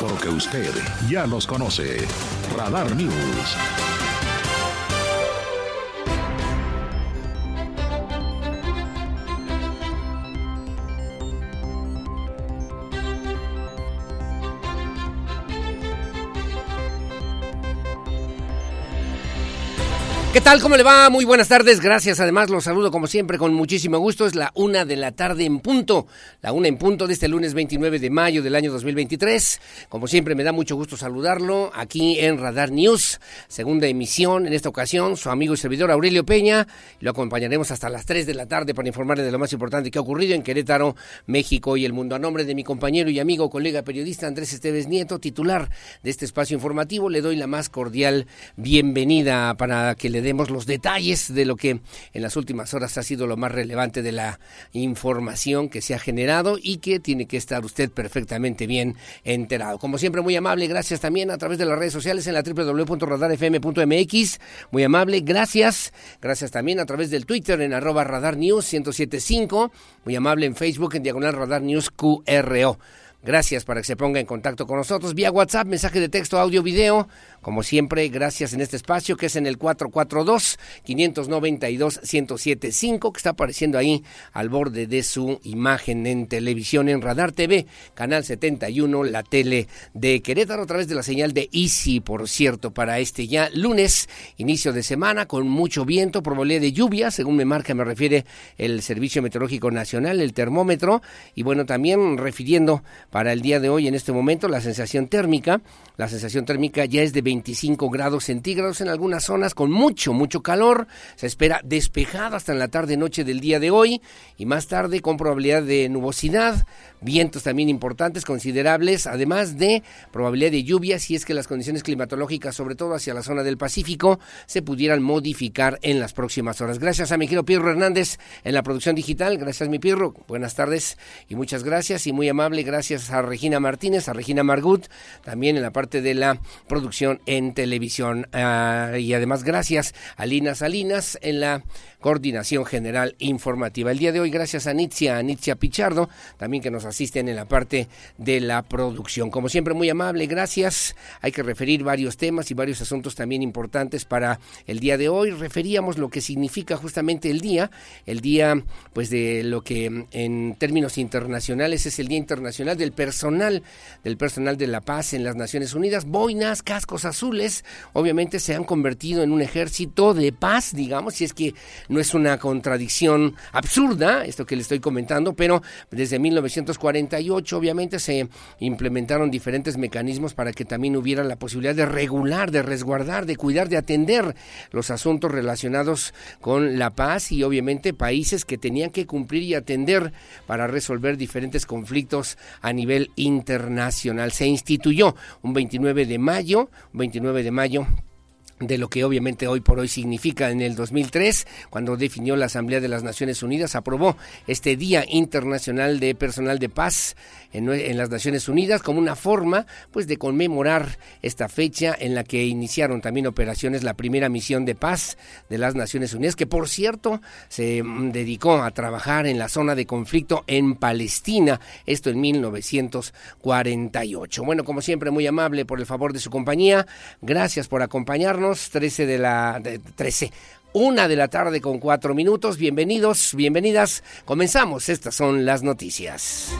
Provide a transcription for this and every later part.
Porque usted ya los conoce. Radar News. ¿Qué tal? ¿Cómo le va? Muy buenas tardes. Gracias. Además, los saludo como siempre con muchísimo gusto. Es la una de la tarde en punto. La una en punto de este lunes 29 de mayo del año 2023. Como siempre, me da mucho gusto saludarlo aquí en Radar News. Segunda emisión. En esta ocasión, su amigo y servidor Aurelio Peña. Lo acompañaremos hasta las 3 de la tarde para informarle de lo más importante que ha ocurrido en Querétaro, México y el mundo. A nombre de mi compañero y amigo, colega periodista Andrés Esteves Nieto, titular de este espacio informativo, le doy la más cordial bienvenida para que le dé los detalles de lo que en las últimas horas ha sido lo más relevante de la información que se ha generado y que tiene que estar usted perfectamente bien enterado. Como siempre, muy amable, gracias también a través de las redes sociales en la www.radarfm.mx. Muy amable, gracias. Gracias también a través del Twitter en arroba Radar News 1075. Muy amable en Facebook en diagonal Radar News QRO. Gracias para que se ponga en contacto con nosotros vía WhatsApp, mensaje de texto, audio, video. Como siempre, gracias en este espacio que es en el 442-592-1075, que está apareciendo ahí al borde de su imagen en televisión en Radar TV, Canal 71, la tele de Querétaro, a través de la señal de Easy, por cierto, para este ya lunes, inicio de semana, con mucho viento, probabilidad de lluvia, según me marca, me refiere el Servicio Meteorológico Nacional, el termómetro, y bueno, también refiriendo para el día de hoy, en este momento, la sensación térmica. La sensación térmica ya es de 25 grados centígrados en algunas zonas con mucho, mucho calor. Se espera despejado hasta en la tarde-noche del día de hoy y más tarde con probabilidad de nubosidad, vientos también importantes, considerables, además de probabilidad de lluvia si es que las condiciones climatológicas, sobre todo hacia la zona del Pacífico, se pudieran modificar en las próximas horas. Gracias a mi querido Pirro Hernández en la producción digital. Gracias, mi Pirro. Buenas tardes y muchas gracias y muy amable. Gracias a Regina Martínez, a Regina Margut, también en la parte de la producción en televisión. Ah, y además gracias a Lina Salinas en la coordinación general informativa. El día de hoy, gracias a Nitzia, a Nitzia Pichardo, también que nos asisten en la parte de la producción. Como siempre, muy amable, gracias. Hay que referir varios temas y varios asuntos también importantes para el día de hoy. Referíamos lo que significa justamente el día, el día pues de lo que en términos internacionales es el Día Internacional del Personal, del personal de la paz en las Naciones Unidas. Boinas, cascos azules, obviamente se han convertido en un ejército de paz, digamos, si es que no es una contradicción absurda, esto que le estoy comentando, pero desde 1948 obviamente se implementaron diferentes mecanismos para que también hubiera la posibilidad de regular, de resguardar, de cuidar, de atender los asuntos relacionados con la paz y obviamente países que tenían que cumplir y atender para resolver diferentes conflictos a nivel internacional. Se instituyó un 29 de mayo, un 29 de mayo de lo que obviamente hoy por hoy significa en el 2003, cuando definió la Asamblea de las Naciones Unidas, aprobó este Día Internacional de Personal de Paz en, las Naciones Unidas como una forma pues de conmemorar esta fecha en la que iniciaron también operaciones la primera misión de paz de las Naciones Unidas, que por cierto se mm, dedicó a trabajar en la zona de conflicto en Palestina, esto en 1948. Bueno, como siempre, muy amable por el favor de su compañía, gracias por acompañarnos 13 de la... 13. Una de la tarde con cuatro minutos. Bienvenidos, bienvenidas. Comenzamos. Estas son las noticias.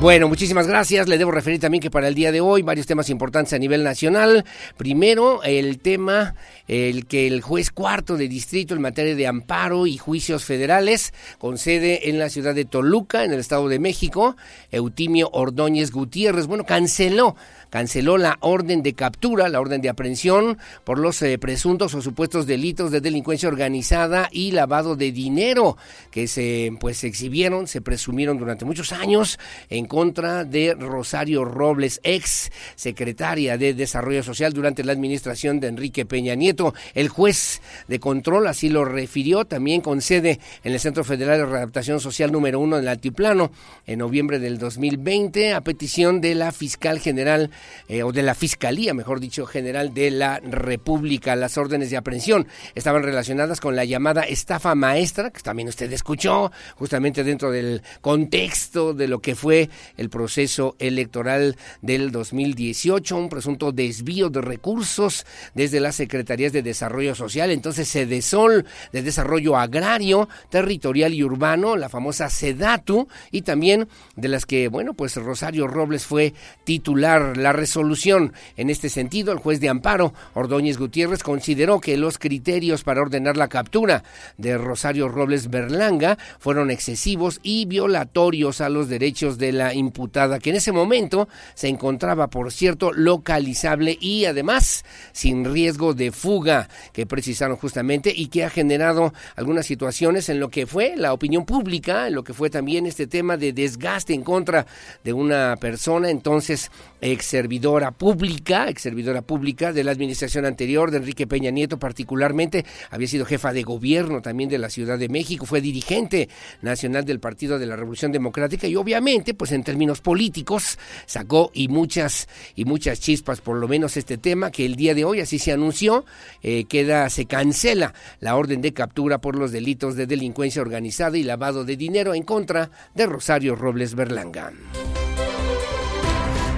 Bueno, muchísimas gracias. Le debo referir también que para el día de hoy varios temas importantes a nivel nacional. Primero, el tema, el que el juez cuarto de distrito en materia de amparo y juicios federales, con sede en la ciudad de Toluca, en el Estado de México, Eutimio Ordóñez Gutiérrez, bueno, canceló canceló la orden de captura, la orden de aprehensión por los eh, presuntos o supuestos delitos de delincuencia organizada y lavado de dinero que se pues exhibieron, se presumieron durante muchos años en contra de Rosario Robles, ex secretaria de Desarrollo Social durante la administración de Enrique Peña Nieto. El juez de control así lo refirió, también con sede en el Centro Federal de Readaptación Social número uno del Altiplano en noviembre del 2020 a petición de la fiscal general eh, o de la Fiscalía, mejor dicho, general de la República. Las órdenes de aprehensión estaban relacionadas con la llamada estafa maestra, que también usted escuchó, justamente dentro del contexto de lo que fue el proceso electoral del 2018, un presunto desvío de recursos desde las Secretarías de Desarrollo Social, entonces Sedesol, de Desarrollo Agrario, Territorial y Urbano, la famosa SEDATU, y también de las que, bueno, pues Rosario Robles fue titular. La resolución. En este sentido, el juez de amparo, Ordóñez Gutiérrez, consideró que los criterios para ordenar la captura de Rosario Robles Berlanga fueron excesivos y violatorios a los derechos de la imputada, que en ese momento se encontraba, por cierto, localizable y además sin riesgo de fuga, que precisaron justamente y que ha generado algunas situaciones en lo que fue la opinión pública, en lo que fue también este tema de desgaste en contra de una persona, entonces ex servidora pública, ex servidora pública de la administración anterior de Enrique Peña Nieto particularmente, había sido jefa de gobierno también de la Ciudad de México, fue dirigente nacional del Partido de la Revolución Democrática y obviamente, pues en términos políticos, sacó y muchas y muchas chispas por lo menos este tema que el día de hoy así se anunció, eh, queda se cancela la orden de captura por los delitos de delincuencia organizada y lavado de dinero en contra de Rosario Robles Berlanga.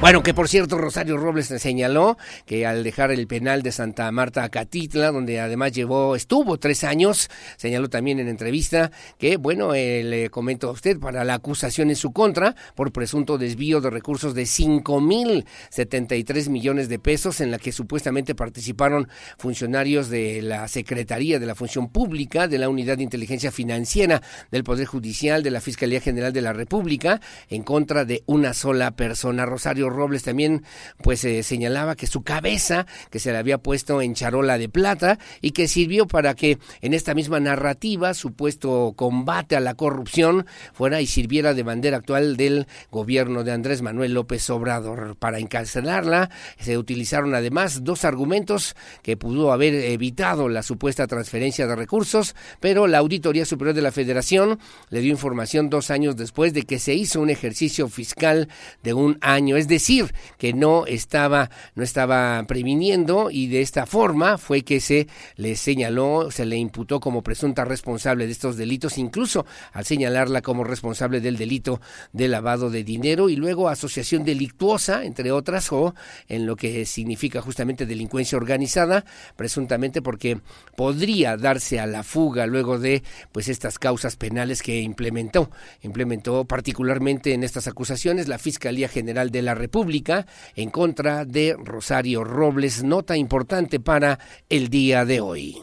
Bueno, que por cierto, Rosario Robles señaló que al dejar el penal de Santa Marta Catitla, donde además llevó, estuvo tres años, señaló también en entrevista que, bueno, eh, le comento a usted, para la acusación en su contra por presunto desvío de recursos de cinco mil setenta y tres millones de pesos, en la que supuestamente participaron funcionarios de la Secretaría de la Función Pública, de la Unidad de Inteligencia Financiera, del Poder Judicial, de la Fiscalía General de la República, en contra de una sola persona. Rosario Robles también pues eh, señalaba que su cabeza, que se le había puesto en charola de plata y que sirvió para que en esta misma narrativa, supuesto combate a la corrupción, fuera y sirviera de bandera actual del gobierno de Andrés Manuel López Obrador. Para encarcelarla se utilizaron además dos argumentos que pudo haber evitado la supuesta transferencia de recursos, pero la Auditoría Superior de la Federación le dio información dos años después de que se hizo un ejercicio fiscal de un año, es decir, decir que no estaba, no estaba previniendo y de esta forma fue que se le señaló, se le imputó como presunta responsable de estos delitos, incluso al señalarla como responsable del delito de lavado de dinero y luego asociación delictuosa, entre otras, o en lo que significa justamente delincuencia organizada, presuntamente porque podría darse a la fuga luego de pues estas causas penales que implementó, implementó particularmente en estas acusaciones la Fiscalía General de la República Pública en contra de Rosario Robles, nota importante para el día de hoy.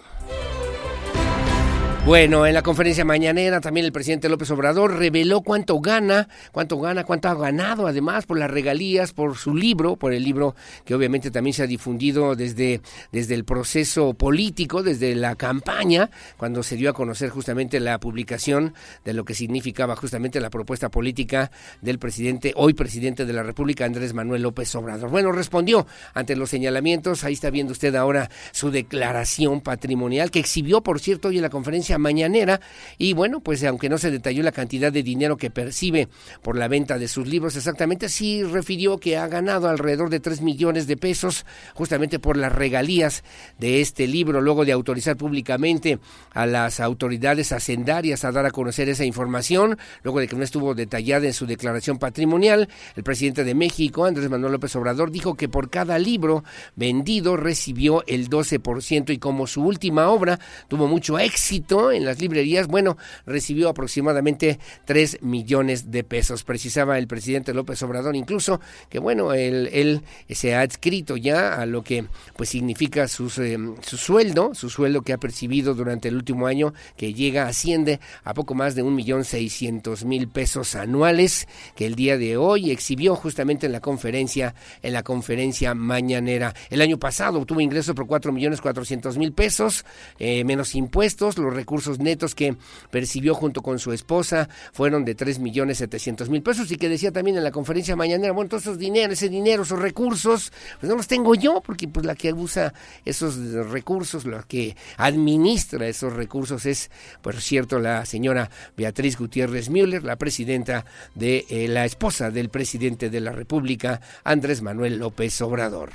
Bueno, en la conferencia mañanera también el presidente López Obrador reveló cuánto gana, cuánto gana, cuánto ha ganado además por las regalías, por su libro, por el libro que obviamente también se ha difundido desde, desde el proceso político, desde la campaña, cuando se dio a conocer justamente la publicación de lo que significaba justamente la propuesta política del presidente, hoy presidente de la República, Andrés Manuel López Obrador. Bueno, respondió ante los señalamientos, ahí está viendo usted ahora su declaración patrimonial que exhibió, por cierto, hoy en la conferencia mañanera. Y bueno, pues aunque no se detalló la cantidad de dinero que percibe por la venta de sus libros exactamente, sí refirió que ha ganado alrededor de 3 millones de pesos justamente por las regalías de este libro, luego de autorizar públicamente a las autoridades hacendarias a dar a conocer esa información, luego de que no estuvo detallada en su declaración patrimonial, el presidente de México, Andrés Manuel López Obrador, dijo que por cada libro vendido recibió el 12% y como su última obra tuvo mucho éxito, en las librerías, bueno, recibió aproximadamente 3 millones de pesos. Precisaba el presidente López Obrador incluso que, bueno, él, se ha adscrito ya a lo que pues significa sus, eh, su sueldo, su sueldo que ha percibido durante el último año, que llega, asciende a poco más de un millón seiscientos mil pesos anuales, que el día de hoy exhibió justamente en la conferencia, en la conferencia mañanera. El año pasado obtuvo ingresos por cuatro millones cuatrocientos mil pesos, eh, menos impuestos, los recursos recursos netos que percibió junto con su esposa fueron de 3 millones 700 mil pesos y que decía también en la conferencia mañanera, bueno, todos esos dinero, ese dinero, esos recursos, pues no los tengo yo, porque pues la que usa esos recursos, la que administra esos recursos es, por cierto, la señora Beatriz Gutiérrez Müller, la presidenta de eh, la esposa del presidente de la República, Andrés Manuel López Obrador.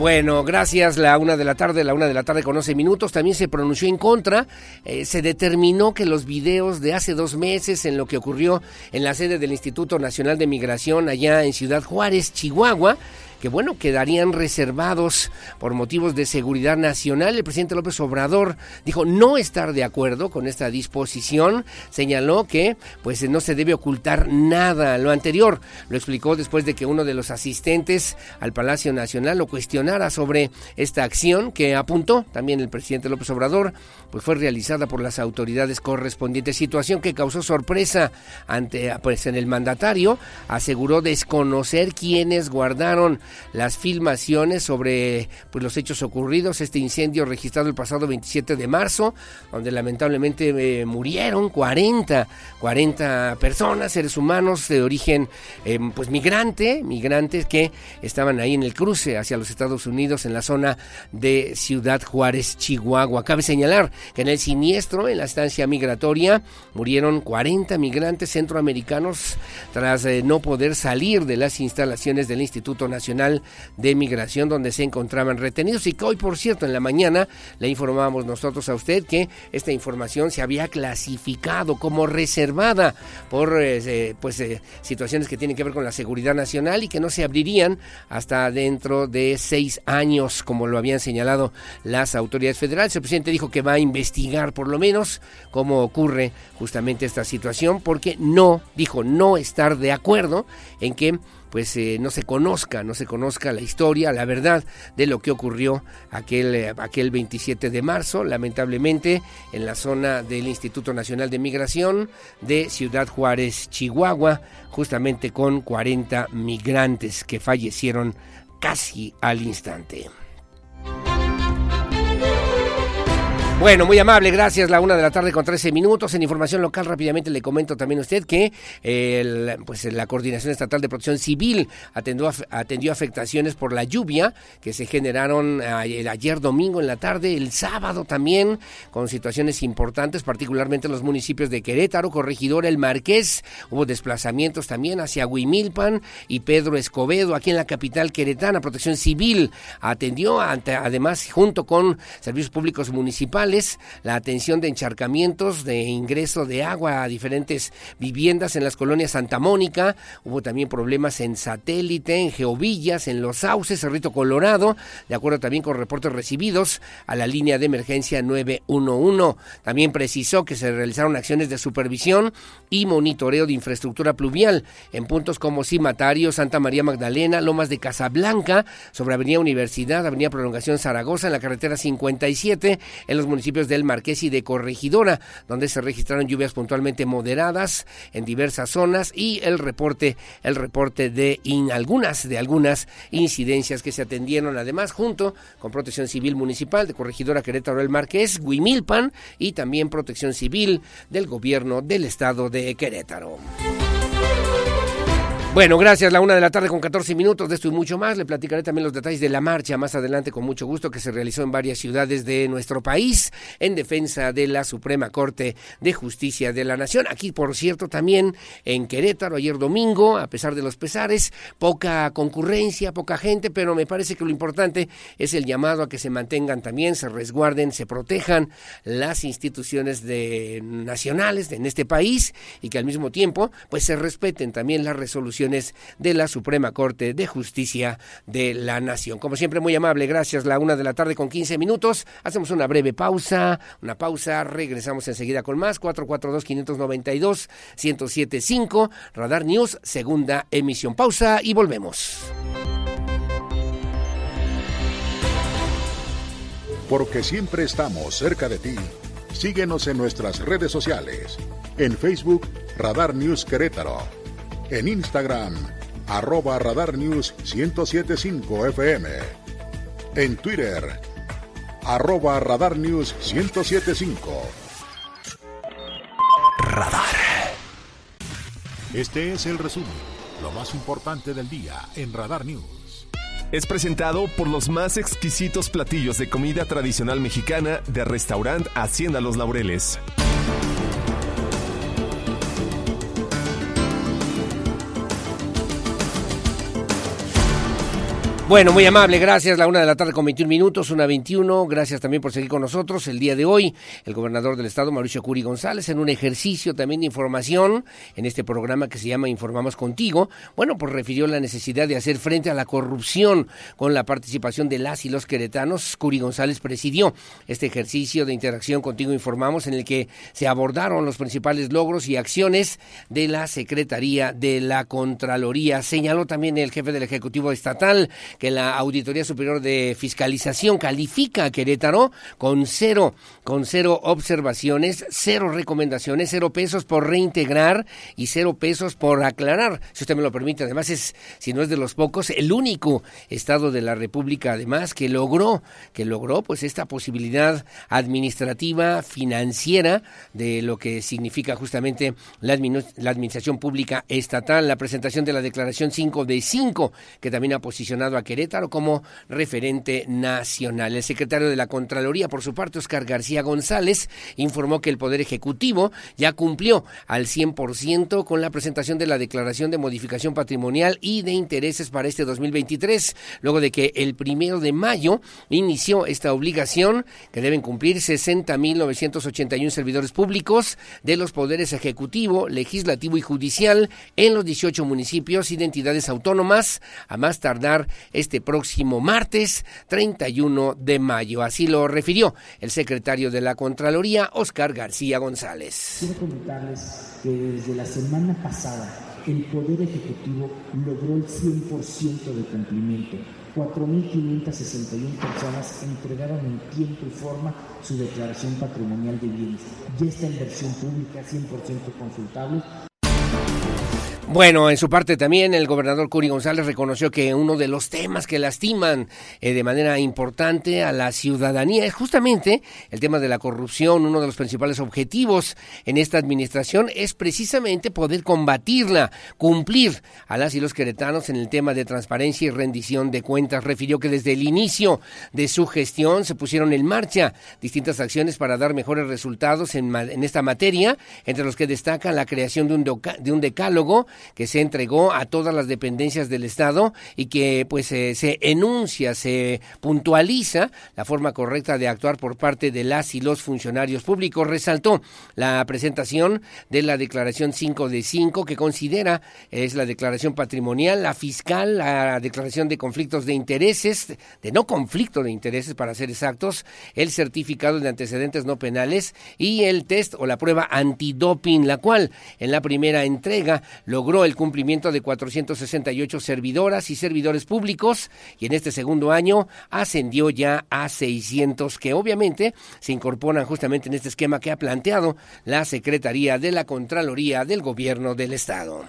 Bueno, gracias. La una de la tarde, la una de la tarde con 11 minutos, también se pronunció en contra. Eh, se determinó que los videos de hace dos meses en lo que ocurrió en la sede del Instituto Nacional de Migración allá en Ciudad Juárez, Chihuahua, que bueno, quedarían reservados por motivos de seguridad nacional. El presidente López Obrador dijo no estar de acuerdo con esta disposición, señaló que pues no se debe ocultar nada. Lo anterior lo explicó después de que uno de los asistentes al Palacio Nacional lo cuestionara sobre esta acción que apuntó también el presidente López Obrador, pues fue realizada por las autoridades correspondientes, situación que causó sorpresa ante pues en el mandatario, aseguró desconocer quienes guardaron las filmaciones sobre pues, los hechos ocurridos, este incendio registrado el pasado 27 de marzo, donde lamentablemente eh, murieron 40, 40 personas, seres humanos de origen em, pues migrante, migrantes que estaban ahí en el cruce hacia los Estados Unidos en la zona de Ciudad Juárez, Chihuahua. Cabe señalar que en el siniestro, en la estancia migratoria, murieron 40 migrantes centroamericanos tras eh, no poder salir de las instalaciones del Instituto Nacional de Migración donde se encontraban retenidos y que hoy, por cierto, en la mañana le informábamos nosotros a usted que esta información se había clasificado como reservada por eh, pues eh, situaciones que tienen que ver con la seguridad nacional y que no se abrirían hasta dentro de seis años, como lo habían señalado las autoridades federales. El presidente dijo que va a investigar por lo menos cómo ocurre justamente esta situación, porque no, dijo, no estar de acuerdo en que pues eh, no se conozca, no se conozca la historia, la verdad de lo que ocurrió aquel, eh, aquel 27 de marzo, lamentablemente en la zona del Instituto Nacional de Migración de Ciudad Juárez, Chihuahua, justamente con 40 migrantes que fallecieron casi al instante. Bueno, muy amable, gracias. La una de la tarde con 13 minutos. En información local, rápidamente le comento también a usted que pues, la Coordinación Estatal de Protección Civil atendió, afectaciones por la lluvia que se generaron ayer domingo en la tarde, el sábado también, con situaciones importantes, particularmente en los municipios de Querétaro, Corregidora, El Marqués. Hubo desplazamientos también hacia Huimilpan y Pedro Escobedo, aquí en la capital queretana. Protección Civil atendió, además, junto con servicios públicos municipales la atención de encharcamientos, de ingreso de agua a diferentes viviendas en las colonias Santa Mónica, hubo también problemas en Satélite, en Geovillas, en Los Sauces, Cerrito Colorado, de acuerdo también con reportes recibidos a la línea de emergencia 911. También precisó que se realizaron acciones de supervisión y monitoreo de infraestructura pluvial en puntos como Cimatario, Santa María Magdalena, Lomas de Casablanca, sobre Avenida Universidad, Avenida Prolongación Zaragoza, en la carretera 57, en los municipios municipios del Marqués y de Corregidora, donde se registraron lluvias puntualmente moderadas en diversas zonas y el reporte, el reporte de algunas, de algunas incidencias que se atendieron además junto con Protección Civil Municipal de Corregidora Querétaro del Marqués, Huimilpan y también Protección Civil del Gobierno del Estado de Querétaro. Bueno, gracias. La una de la tarde con 14 minutos de esto y mucho más. Le platicaré también los detalles de la marcha más adelante con mucho gusto que se realizó en varias ciudades de nuestro país en defensa de la Suprema Corte de Justicia de la Nación. Aquí, por cierto, también en Querétaro, ayer domingo, a pesar de los pesares, poca concurrencia, poca gente, pero me parece que lo importante es el llamado a que se mantengan también, se resguarden, se protejan las instituciones de, nacionales en este país y que al mismo tiempo pues se respeten también las resoluciones de la Suprema Corte de Justicia de la Nación. Como siempre, muy amable, gracias. La una de la tarde con 15 minutos. Hacemos una breve pausa, una pausa. Regresamos enseguida con más. 442-592-1075. Radar News, segunda emisión. Pausa y volvemos. Porque siempre estamos cerca de ti. Síguenos en nuestras redes sociales. En Facebook, Radar News Querétaro en Instagram, arroba Radar News 1075 FM. En Twitter, arroba Radar News 1075. Radar. Este es el resumen, lo más importante del día en Radar News. Es presentado por los más exquisitos platillos de comida tradicional mexicana de restaurante Hacienda Los Laureles. Bueno, muy amable, gracias. La una de la tarde con 21 minutos, una 21. Gracias también por seguir con nosotros. El día de hoy, el gobernador del estado, Mauricio Curi González, en un ejercicio también de información en este programa que se llama Informamos Contigo, bueno, pues refirió la necesidad de hacer frente a la corrupción con la participación de las y los queretanos. Curi González presidió este ejercicio de interacción Contigo Informamos en el que se abordaron los principales logros y acciones de la Secretaría de la Contraloría. Señaló también el jefe del Ejecutivo Estatal que la Auditoría Superior de Fiscalización califica a Querétaro con cero, con cero observaciones, cero recomendaciones, cero pesos por reintegrar y cero pesos por aclarar. Si usted me lo permite, además es, si no es de los pocos, el único estado de la República, además, que logró, que logró pues esta posibilidad administrativa, financiera, de lo que significa justamente la, la administración pública estatal. La presentación de la declaración 5 de 5, que también ha posicionado a Querétaro como referente nacional. El secretario de la Contraloría, por su parte, Oscar García González, informó que el Poder Ejecutivo ya cumplió al 100% con la presentación de la declaración de modificación patrimonial y de intereses para este 2023, luego de que el primero de mayo inició esta obligación que deben cumplir 60.981 servidores públicos de los poderes ejecutivo, legislativo y judicial en los 18 municipios y entidades autónomas, a más tardar próximo martes 31 de mayo. Así lo refirió el secretario de la Contraloría, Oscar García González. Quiero comentarles que desde la semana pasada el Poder Ejecutivo logró el 100% de cumplimiento. 4.561 personas entregaron en tiempo y forma su declaración patrimonial de bienes. Ya está en versión pública, 100% consultable bueno, en su parte también el gobernador Curi González reconoció que uno de los temas que lastiman eh, de manera importante a la ciudadanía es justamente el tema de la corrupción. Uno de los principales objetivos en esta administración es precisamente poder combatirla, cumplir a las y los queretanos en el tema de transparencia y rendición de cuentas. Refirió que desde el inicio de su gestión se pusieron en marcha distintas acciones para dar mejores resultados en, en esta materia, entre los que destaca la creación de un, de un decálogo que se entregó a todas las dependencias del Estado y que pues eh, se enuncia, se puntualiza la forma correcta de actuar por parte de las y los funcionarios públicos. Resaltó la presentación de la declaración 5 de 5 que considera es la declaración patrimonial, la fiscal, la declaración de conflictos de intereses, de no conflicto de intereses para ser exactos, el certificado de antecedentes no penales y el test o la prueba antidoping, la cual en la primera entrega logró logró el cumplimiento de 468 servidoras y servidores públicos y en este segundo año ascendió ya a 600 que obviamente se incorporan justamente en este esquema que ha planteado la Secretaría de la Contraloría del Gobierno del Estado.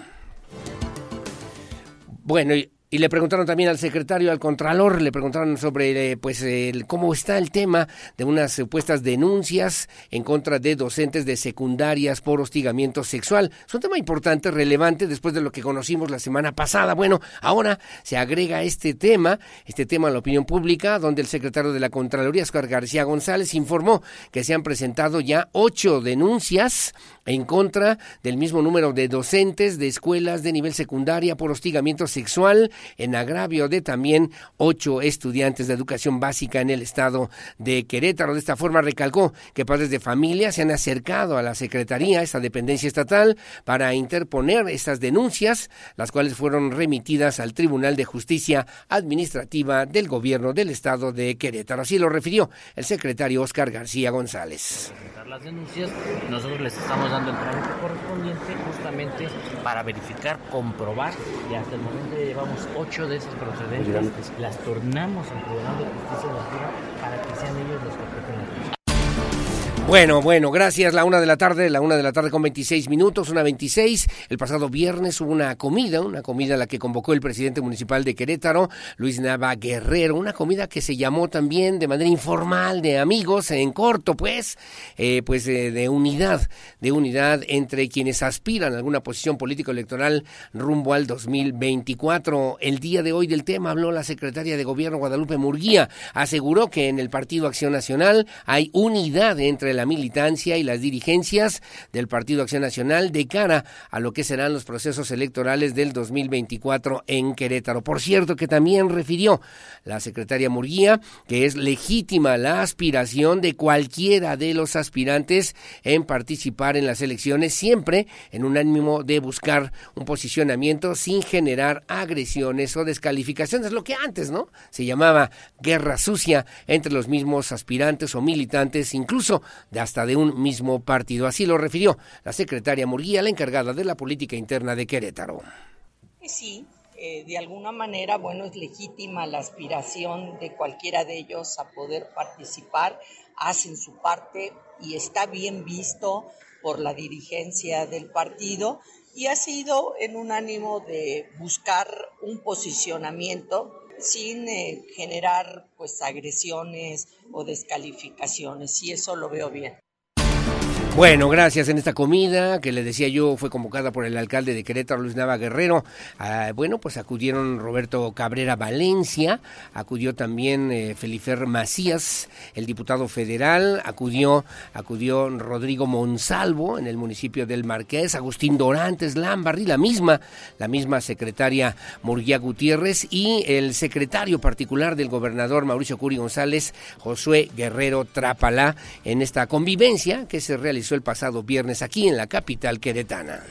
Bueno, y y le preguntaron también al secretario, al contralor, le preguntaron sobre eh, pues el, cómo está el tema de unas supuestas denuncias en contra de docentes de secundarias por hostigamiento sexual. Es un tema importante, relevante después de lo que conocimos la semana pasada. Bueno, ahora se agrega este tema, este tema a la opinión pública, donde el secretario de la Contraloría, Oscar García González, informó que se han presentado ya ocho denuncias en contra del mismo número de docentes de escuelas de nivel secundaria por hostigamiento sexual en agravio de también ocho estudiantes de educación básica en el estado de Querétaro. De esta forma recalcó que padres de familia se han acercado a la Secretaría, esta dependencia estatal, para interponer estas denuncias, las cuales fueron remitidas al Tribunal de Justicia Administrativa del Gobierno del estado de Querétaro. Así lo refirió el secretario Oscar García González. Las denuncias, nosotros les estamos dando el trámite correspondiente justamente para verificar, comprobar y hasta el momento llevamos ocho de esas procedentes, las tornamos al Tribunal de Justicia de la para que sean ellos los que apliquen la Bueno, bueno, gracias. La una de la tarde, la una de la tarde con 26 minutos, una 26. El pasado viernes hubo una comida, una comida a la que convocó el presidente municipal de Querétaro, Luis Nava Guerrero, una comida que se llamó también de manera informal, de amigos, en corto, pues, eh, pues de unidad, de unidad entre quienes aspiran a alguna posición político-electoral rumbo al 2024. El día de hoy del tema habló la secretaria de Gobierno Guadalupe Murguía. Aseguró que en el Partido Acción Nacional hay unidad entre la militancia y las dirigencias del Partido Acción Nacional de cara a lo que serán los procesos electorales del 2024 en Querétaro. Por cierto, que también refirió la secretaria Murguía que es legítima la aspiración de cualquiera de los aspirantes en participar en las elecciones, siempre en un ánimo de buscar un posicionamiento sin generar agresiones o descalificaciones, lo que antes, ¿no? Se llamaba guerra sucia entre los mismos aspirantes o militantes, incluso hasta de un mismo partido. Así lo refirió la secretaria Murguía, la encargada de la política interna de Querétaro. Sí, eh, de alguna manera, bueno, es legítima la aspiración de cualquiera de ellos a poder participar, hacen su parte y está bien visto por la dirigencia del partido y ha sido en un ánimo de buscar un posicionamiento sin eh, generar pues agresiones o descalificaciones y eso lo veo bien. Bueno, gracias en esta comida que le decía yo fue convocada por el alcalde de Querétaro, Luis Nava Guerrero. Ah, bueno, pues acudieron Roberto Cabrera Valencia, acudió también eh, Felifer Macías, el diputado federal, acudió, acudió Rodrigo Monsalvo en el municipio del Marqués, Agustín Dorantes Lambarri, la misma, la misma secretaria Murguía Gutiérrez y el secretario particular del gobernador Mauricio Curi González, Josué Guerrero Trápala, en esta convivencia que se realizó el pasado viernes aquí en la capital queretana.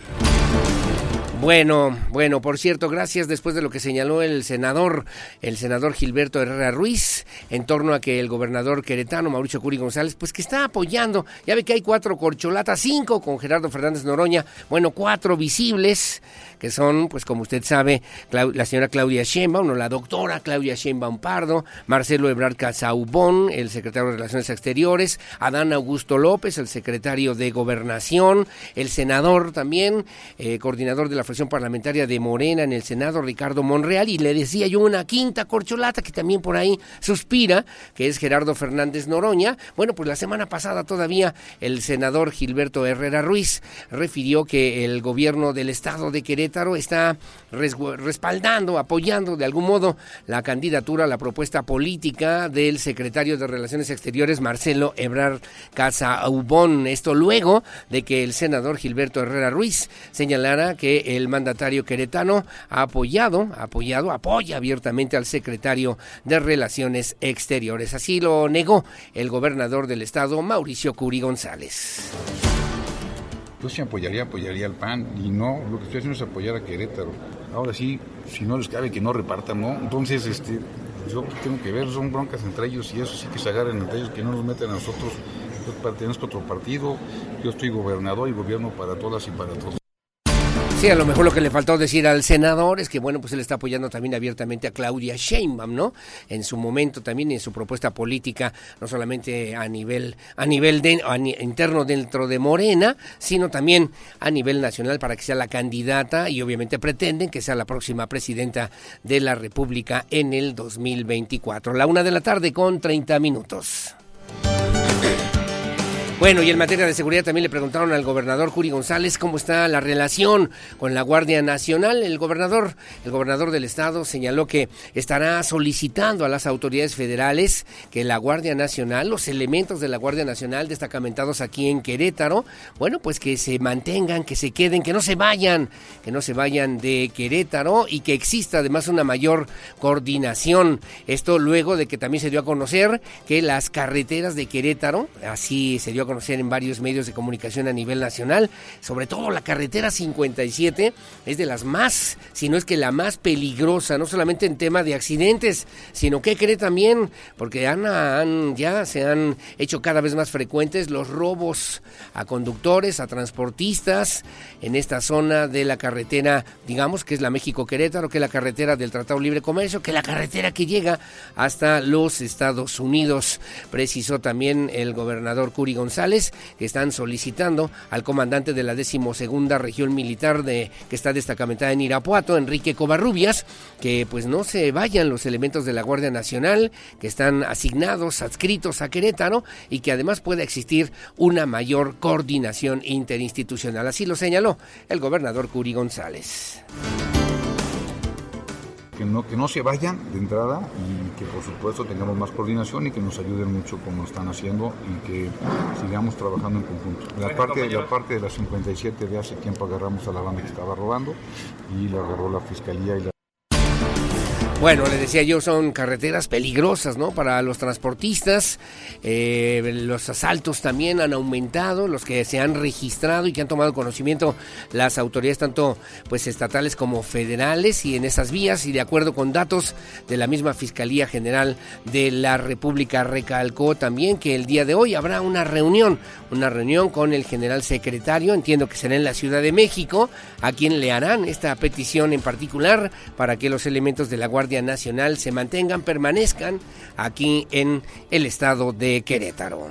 Bueno, bueno, por cierto, gracias. Después de lo que señaló el senador, el senador Gilberto Herrera Ruiz, en torno a que el gobernador queretano, Mauricio Curi González, pues que está apoyando, ya ve que hay cuatro corcholatas, cinco con Gerardo Fernández Noroña, bueno, cuatro visibles, que son, pues como usted sabe, la señora Claudia Sheinbaum, la doctora Claudia Sheinbaum Pardo, Marcelo Ebrard Casaubón, el secretario de Relaciones Exteriores, Adán Augusto López, el secretario de Gobernación, el senador también, eh, coordinador de la fracción parlamentaria de Morena en el Senado, Ricardo Monreal, y le decía yo una quinta corcholata que también por ahí suspira, que es Gerardo Fernández Noroña. Bueno, pues la semana pasada todavía el senador Gilberto Herrera Ruiz refirió que el gobierno del estado de Querétaro está respaldando, apoyando de algún modo la candidatura, la propuesta política del secretario de Relaciones Exteriores, Marcelo Ebrard Casaubón. Esto luego de que el senador Gilberto Herrera Ruiz señalara que el mandatario queretano ha apoyado, apoyado, apoya abiertamente al secretario de Relaciones Exteriores. Así lo negó el gobernador del estado, Mauricio Curi González yo sí apoyaría, apoyaría al PAN y no, lo que estoy haciendo es apoyar a Querétaro. Ahora sí, si no les cabe que no repartan, ¿no? Entonces, este, yo tengo que ver, son broncas entre ellos y eso sí que se agarren entre ellos, que no nos metan a nosotros. Yo pertenezco a otro partido, yo estoy gobernador y gobierno para todas y para todos. Sí, a lo mejor lo que le faltó decir al senador es que, bueno, pues él está apoyando también abiertamente a Claudia Sheinbaum, ¿no? En su momento también, en su propuesta política, no solamente a nivel, a nivel de, interno dentro de Morena, sino también a nivel nacional para que sea la candidata y obviamente pretenden que sea la próxima presidenta de la República en el 2024. La una de la tarde con 30 minutos. Bueno, y en materia de seguridad también le preguntaron al gobernador Juri González cómo está la relación con la Guardia Nacional. El gobernador, el gobernador del estado señaló que estará solicitando a las autoridades federales que la Guardia Nacional, los elementos de la Guardia Nacional destacamentados aquí en Querétaro, bueno, pues que se mantengan, que se queden, que no se vayan, que no se vayan de Querétaro y que exista además una mayor coordinación. Esto luego de que también se dio a conocer que las carreteras de Querétaro, así se dio a conocer en varios medios de comunicación a nivel nacional, sobre todo la carretera 57 es de las más, si no es que la más peligrosa, no solamente en tema de accidentes, sino que cree también, porque han, ya se han hecho cada vez más frecuentes los robos a conductores, a transportistas en esta zona de la carretera, digamos que es la México-Querétaro, que es la carretera del Tratado Libre Comercio, que es la carretera que llega hasta los Estados Unidos. Precisó también el gobernador Curi González Que están solicitando al comandante de la decimosegunda región militar de que está destacamentada en Irapuato, Enrique Covarrubias, que pues no se vayan los elementos de la Guardia Nacional que están asignados, adscritos a Querétaro y que además pueda existir una mayor coordinación interinstitucional. Así lo señaló el gobernador Curi González que no, que no se vayan de entrada y que por supuesto tengamos más coordinación y que nos ayuden mucho como están haciendo y que sigamos trabajando en conjunto. La parte, la parte de las 57 de hace tiempo agarramos a la banda que estaba robando y la agarró la fiscalía y la bueno, le decía yo, son carreteras peligrosas, ¿no? Para los transportistas. Eh, los asaltos también han aumentado, los que se han registrado y que han tomado conocimiento las autoridades, tanto pues estatales como federales, y en esas vías, y de acuerdo con datos de la misma Fiscalía General de la República, recalcó también que el día de hoy habrá una reunión, una reunión con el general secretario, entiendo que será en la Ciudad de México, a quien le harán esta petición en particular para que los elementos de la Guardia Nacional se mantengan, permanezcan aquí en el estado de Querétaro.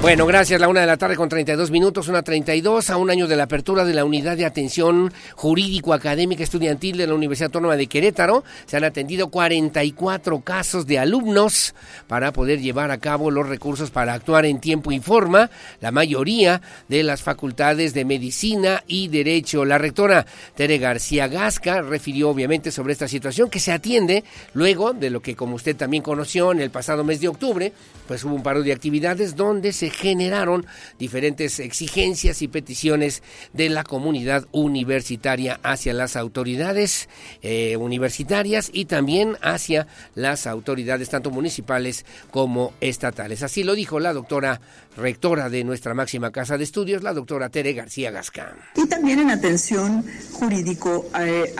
Bueno, gracias. La una de la tarde con 32 minutos, una 32, a un año de la apertura de la Unidad de Atención Jurídico Académica Estudiantil de la Universidad Autónoma de Querétaro. Se han atendido 44 casos de alumnos para poder llevar a cabo los recursos para actuar en tiempo y forma. La mayoría de las facultades de Medicina y Derecho. La rectora Tere García Gasca refirió obviamente sobre esta situación que se atiende luego de lo que, como usted también conoció en el pasado mes de octubre, pues hubo un paro de actividades donde se generaron diferentes exigencias y peticiones de la comunidad universitaria hacia las autoridades eh, universitarias y también hacia las autoridades tanto municipales como estatales. Así lo dijo la doctora rectora de nuestra máxima casa de estudios, la doctora Tere García Gascán. Y también en atención jurídico eh,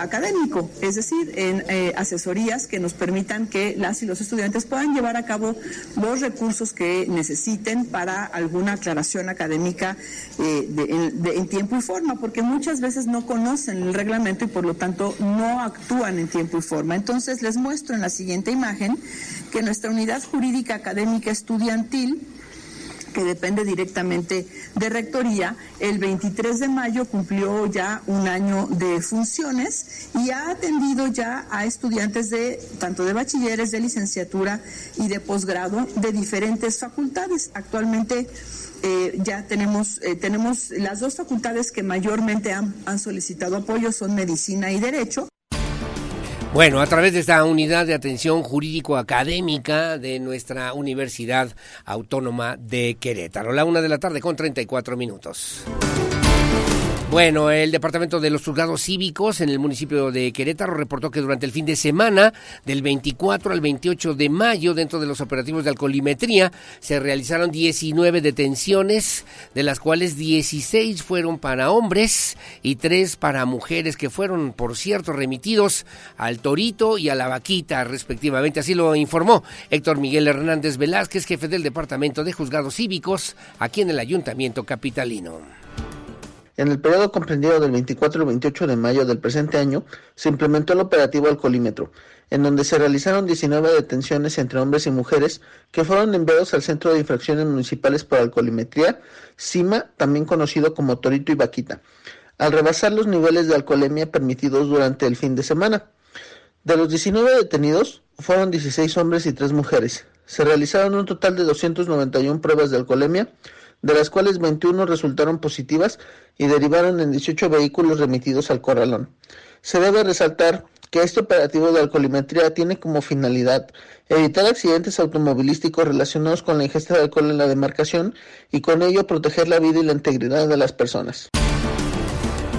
es decir, en eh, asesorías que nos permitan que las y los estudiantes puedan llevar a cabo los recursos que necesiten para alguna aclaración académica eh, en tiempo y forma, porque muchas veces no conocen el reglamento y por lo tanto no actúan en tiempo y forma. Entonces les muestro en la siguiente imagen que nuestra unidad jurídica académica estudiantil que depende directamente de Rectoría, el 23 de mayo cumplió ya un año de funciones y ha atendido ya a estudiantes de tanto de bachilleres, de licenciatura y de posgrado de diferentes facultades. Actualmente eh, ya tenemos, eh, tenemos las dos facultades que mayormente han, han solicitado apoyo son medicina y derecho. Bueno, a través de esta unidad de atención jurídico-académica de nuestra Universidad Autónoma de Querétaro. La una de la tarde con 34 minutos. Bueno, el Departamento de los Juzgados Cívicos en el municipio de Querétaro reportó que durante el fin de semana, del 24 al 28 de mayo, dentro de los operativos de alcoholimetría, se realizaron 19 detenciones, de las cuales 16 fueron para hombres y 3 para mujeres, que fueron, por cierto, remitidos al Torito y a la Vaquita, respectivamente. Así lo informó Héctor Miguel Hernández Velázquez, jefe del Departamento de Juzgados Cívicos, aquí en el Ayuntamiento Capitalino. En el periodo comprendido del 24 al 28 de mayo del presente año, se implementó el operativo Alcolímetro, en donde se realizaron 19 detenciones entre hombres y mujeres que fueron enviados al Centro de Infracciones Municipales por Alcoholimetría, CIMA, también conocido como Torito y Vaquita, al rebasar los niveles de alcoholemia permitidos durante el fin de semana. De los 19 detenidos, fueron 16 hombres y 3 mujeres. Se realizaron un total de 291 pruebas de alcoholemia, de las cuales 21 resultaron positivas y derivaron en 18 vehículos remitidos al corralón. Se debe resaltar que este operativo de alcoholimetría tiene como finalidad evitar accidentes automovilísticos relacionados con la ingesta de alcohol en la demarcación y con ello proteger la vida y la integridad de las personas.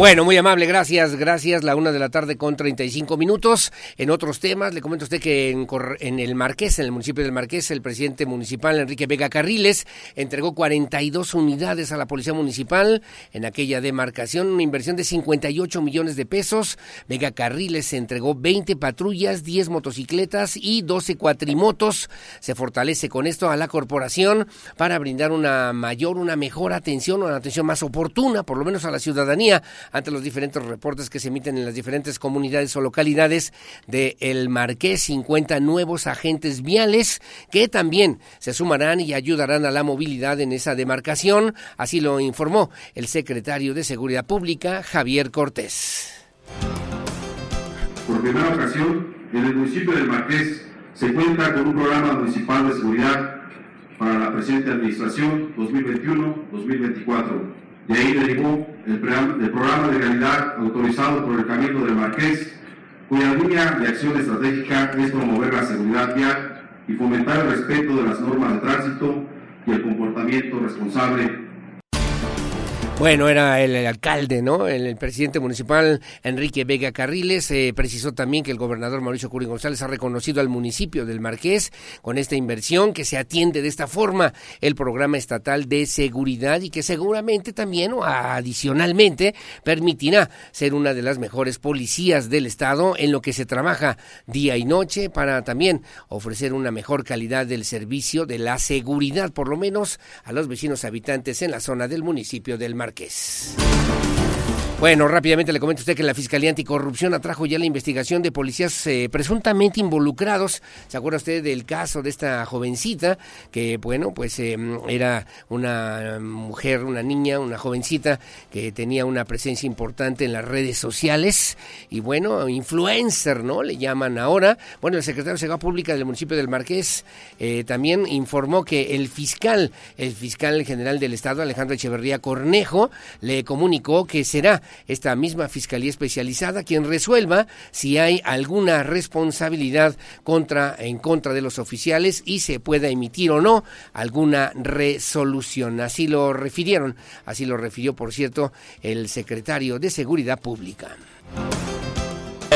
Bueno, muy amable, gracias, gracias. La una de la tarde con 35 minutos. En otros temas, le comento a usted que en, el Marqués, en el municipio del Marqués, el presidente municipal Enrique Vega Carriles entregó 42 unidades a la Policía Municipal en aquella demarcación, una inversión de 58 millones de pesos. Vega Carriles entregó 20 patrullas, 10 motocicletas y 12 cuatrimotos. Se fortalece con esto a la corporación para brindar una mayor, una mejor atención, una atención más oportuna, por lo menos a la ciudadanía ante los diferentes reportes que se emiten en las diferentes comunidades o localidades de El Marqués. 50 nuevos agentes viales que también se sumarán y ayudarán a la movilidad en esa demarcación. Así lo informó el secretario de Seguridad Pública, Javier Cortés. Por primera ocasión, en el municipio del Marqués se cuenta con un programa municipal de seguridad para la presente administración 2021-2024. De ahí derivó el, programa de realidad autorizado por el Cabildo del Marqués, cuya línea de acción estratégica es promover la seguridad vial y fomentar el respeto de las normas de tránsito y el comportamiento responsable bueno, era el, alcalde, ¿no? El, presidente municipal Enrique Vega Carriles eh, precisó también que el gobernador Mauricio Curi González ha reconocido al municipio del Marqués con esta inversión que se atiende de esta forma el programa estatal de seguridad y que seguramente también o adicionalmente permitirá ser una de las mejores policías del estado en lo que se trabaja día y noche para también ofrecer una mejor calidad del servicio de la seguridad, por lo menos a los vecinos habitantes en la zona del municipio del Marqués. Márquez. Bueno, rápidamente le comento a usted que la Fiscalía Anticorrupción atrajo ya la investigación de policías eh, presuntamente involucrados. ¿Se acuerda usted del caso de esta jovencita que, bueno, pues eh, era una mujer, una niña, una jovencita que tenía una presencia importante en las redes sociales y, bueno, influencer, ¿no? Le llaman ahora. Bueno, el secretario de Seguridad Pública del municipio del Marqués eh, también informó que el fiscal, el fiscal general del Estado, Alejandro Echeverría Cornejo, le comunicó que será esta misma Fiscalía Especializada quien resuelva si hay alguna responsabilidad en contra de los oficiales y se pueda emitir o no alguna resolución. Así lo refirieron, así lo refirió, por cierto, el secretario de Seguridad Pública.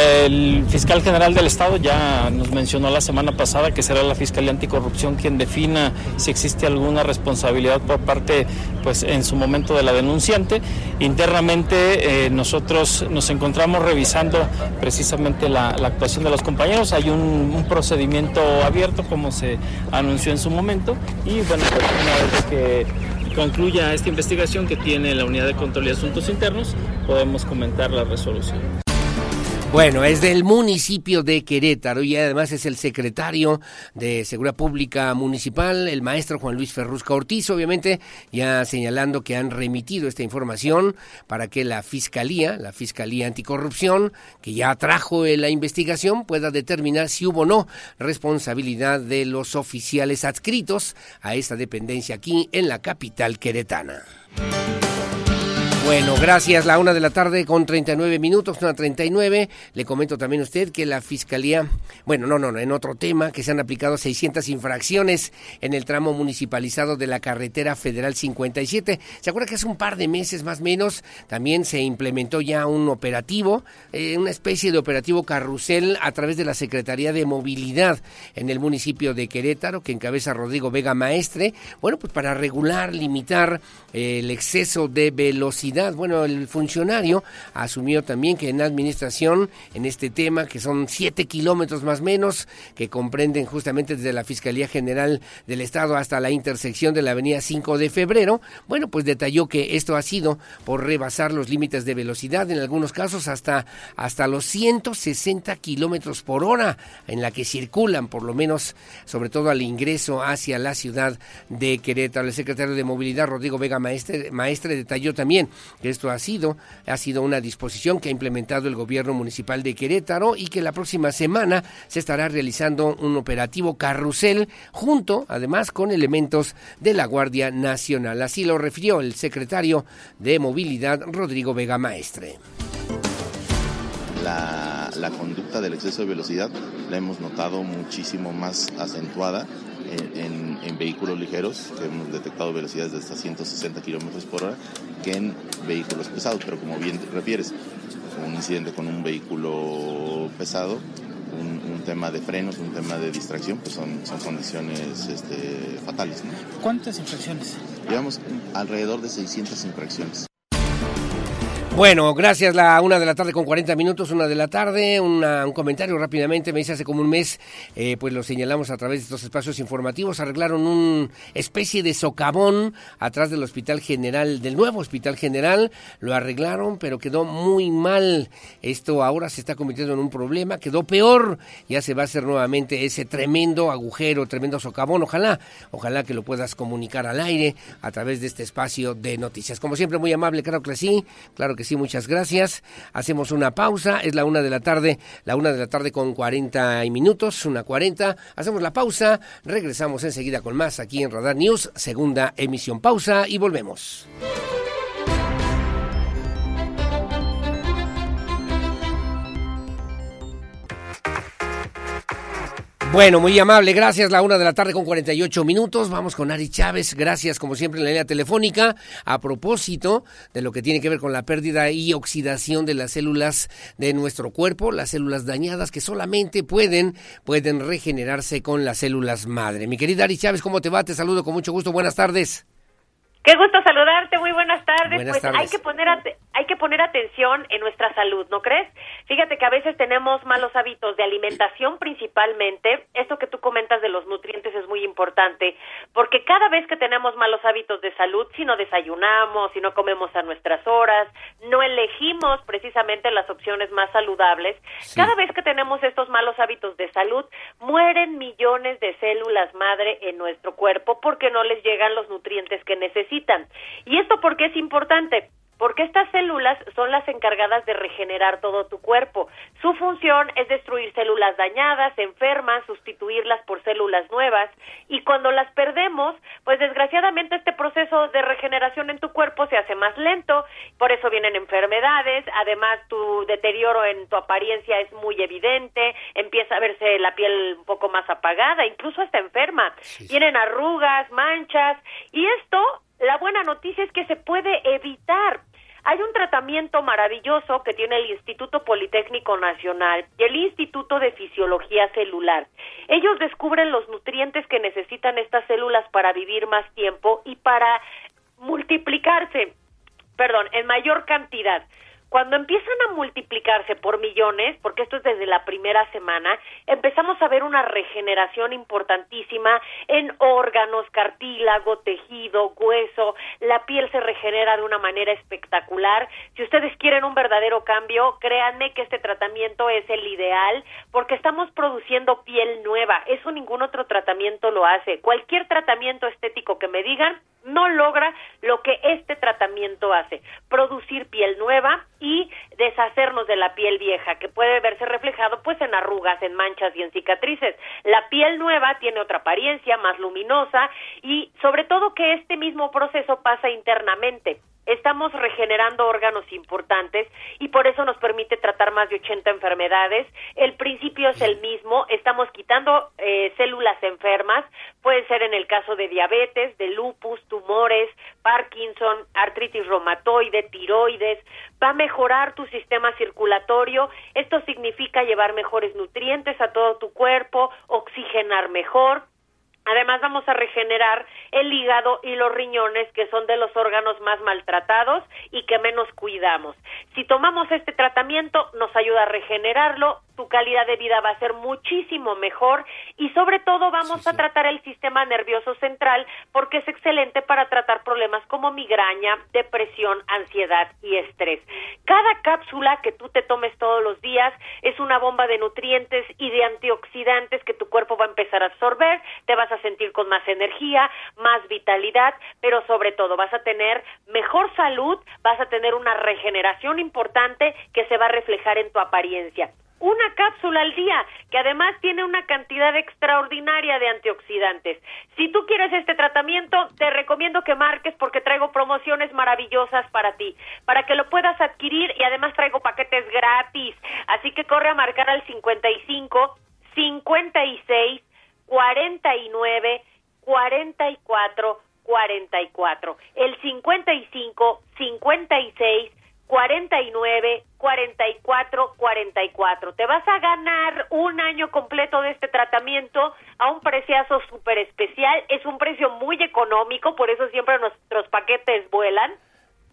El fiscal general del Estado ya nos mencionó la semana pasada que será la Fiscalía Anticorrupción quien defina si existe alguna responsabilidad por parte, pues en su momento de la denunciante. Internamente eh, nosotros nos encontramos revisando precisamente la, actuación de los compañeros. Hay un, procedimiento abierto como se anunció en su momento y bueno, pues una vez que concluya esta investigación que tiene la Unidad de Control y Asuntos Internos, podemos comentar la resolución. Bueno, es del municipio de Querétaro y además es el secretario de Seguridad Pública Municipal, el maestro Juan Luis Ferrusca Ortiz, obviamente ya señalando que han remitido esta información para que la Fiscalía, la Fiscalía Anticorrupción, que ya trajo la investigación, pueda determinar si hubo o no responsabilidad de los oficiales adscritos a esta dependencia aquí en la capital queretana. Bueno, gracias. La una de la tarde con 39 minutos, una 39. Le comento también a usted que la Fiscalía, bueno, no, no, no, en otro tema, que se han aplicado 600 infracciones en el tramo municipalizado de la carretera federal 57. ¿Se acuerda que hace un par de meses más o menos también se implementó ya un operativo, eh, una especie de operativo carrusel a través de la Secretaría de Movilidad en el municipio de Querétaro, que encabeza Rodrigo Vega Maestre? Bueno, pues para regular, limitar eh, el exceso de velocidad bueno, el funcionario asumió también que en administración, en este tema, que son siete kilómetros más menos, que comprenden justamente desde la Fiscalía General del Estado hasta la intersección de la Avenida 5 de Febrero, bueno, pues detalló que esto ha sido por rebasar los límites de velocidad, en algunos casos hasta, hasta los 160 kilómetros por hora en la que circulan, por lo menos, sobre todo al ingreso hacia la ciudad de Querétaro. El secretario de Movilidad, Rodrigo Vega Maestre, Maestre detalló también esto ha sido, ha sido una disposición que ha implementado el gobierno municipal de Querétaro y que la próxima semana se estará realizando un operativo carrusel junto, además, con elementos de la Guardia Nacional. Así lo refirió el secretario de Movilidad, Rodrigo Vega Maestre. La, conducta del exceso de velocidad la hemos notado muchísimo más acentuada en, vehículos ligeros, que hemos detectado velocidades de hasta 160 kilómetros por hora, que en vehículos pesados. Pero como bien refieres, un incidente con un vehículo pesado, un, tema de frenos, un tema de distracción, pues son, son condiciones este, fatales. ¿Cuántas infracciones? Llevamos alrededor de 600 infracciones. Bueno, gracias. La una de la tarde con 40 minutos, una de la tarde. un comentario rápidamente. Me dice hace como un mes, eh, pues lo señalamos a través de estos espacios informativos. Arreglaron una especie de socavón atrás del Hospital General, del nuevo Hospital General. Lo arreglaron, pero quedó muy mal. Esto ahora se está convirtiendo en un problema. Quedó peor. Ya se va a hacer nuevamente ese tremendo agujero, tremendo socavón. Ojalá, ojalá que lo puedas comunicar al aire a través de este espacio de noticias. Como siempre, muy amable, claro que sí. Claro que sí, muchas gracias. Hacemos una pausa, es la una de la tarde, la una de la tarde con 40 minutos, una 40. Hacemos la pausa, regresamos enseguida con más aquí en Radar News, segunda emisión. Pausa y volvemos. Bueno, muy amable, gracias. La una de la tarde con 48 minutos. Vamos con Ari Chávez. Gracias, como siempre, en la línea telefónica. A propósito de lo que tiene que ver con la pérdida y oxidación de las células de nuestro cuerpo, las células dañadas que solamente pueden, pueden regenerarse con las células madre. Mi querida Ari Chávez, ¿cómo te va? Te saludo con mucho gusto. Buenas tardes. Qué gusto saludarte, muy buenas tardes. pues hay que poner hay que poner atención en nuestra salud, ¿no crees? Fíjate que a veces tenemos malos hábitos de alimentación principalmente. Esto que tú comentas de los nutrientes es muy importante, porque cada vez que tenemos malos hábitos de salud, si no desayunamos, si no comemos a nuestras horas, no elegimos precisamente las opciones más saludables, cada vez que tenemos estos malos hábitos de salud, mueren millones de células madre en nuestro cuerpo porque no les llegan los nutrientes que necesitan ¿Y esto por qué es importante? Porque estas células son las encargadas de regenerar todo tu cuerpo. Su función es destruir células dañadas, enfermas, sustituirlas por células nuevas y cuando las perdemos, pues desgraciadamente este proceso de regeneración en tu cuerpo se hace más lento, por eso vienen enfermedades, además tu deterioro en tu apariencia es muy evidente, empieza a verse la piel un poco más apagada, incluso hasta enferma. Vienen arrugas, manchas y esto la buena noticia es que se puede evitar. Hay un tratamiento maravilloso que tiene el Instituto Politécnico Nacional y el Instituto de Fisiología Celular. Ellos descubren los nutrientes que necesitan estas células para vivir más tiempo y para multiplicarse, perdón, en mayor cantidad. Cuando empiezan a multiplicarse por millones, porque esto es desde la primera semana, empezamos a ver una regeneración importantísima en órganos, cartílago, tejido, hueso, la piel se regenera de una manera espectacular. Si ustedes quieren un verdadero cambio, créanme que este tratamiento es el ideal porque estamos produciendo piel nueva. Eso ningún otro tratamiento lo hace. Cualquier tratamiento estético que me digan no logra lo que este tratamiento hace, producir piel nueva y deshacernos de la piel vieja, que puede verse reflejado pues en arrugas, en manchas y en cicatrices. La piel nueva tiene otra apariencia, más luminosa y sobre todo que este mismo proceso pasa internamente. Estamos regenerando órganos importantes y por eso nos permite tratar más de 80 enfermedades. El principio es el mismo, estamos quitando eh, células enfermas, puede ser en el caso de diabetes, de lupus, tumores, Parkinson, artritis reumatoide, tiroides, va a mejorar tu sistema circulatorio, esto significa llevar mejores nutrientes a todo tu cuerpo, oxigenar mejor, Además vamos a regenerar el hígado y los riñones, que son de los órganos más maltratados y que menos cuidamos. Si tomamos este tratamiento, nos ayuda a regenerarlo, tu calidad de vida va a ser muchísimo mejor y sobre todo vamos a tratar el sistema nervioso central porque es excelente para tratar problemas como migraña, depresión, ansiedad y estrés. Cada cápsula que tú te tomes todos los días es una bomba de nutrientes y de antioxidantes que tu cuerpo va a empezar a absorber, te vas a sentir con más energía, más vitalidad, pero sobre todo vas a tener mejor salud, vas a tener una regeneración importante que se va a reflejar en tu apariencia una cápsula al día, que además tiene una cantidad extraordinaria de antioxidantes. Si tú quieres este tratamiento, te recomiendo que marques porque traigo promociones maravillosas para ti, para que lo puedas adquirir y además traigo paquetes gratis. Así que corre a marcar al 55 56 49 44 44. El 55 56 49 44 44. Te vas a ganar un año completo de este tratamiento a un preciazo súper especial. Es un precio muy económico, por eso siempre nuestros paquetes vuelan.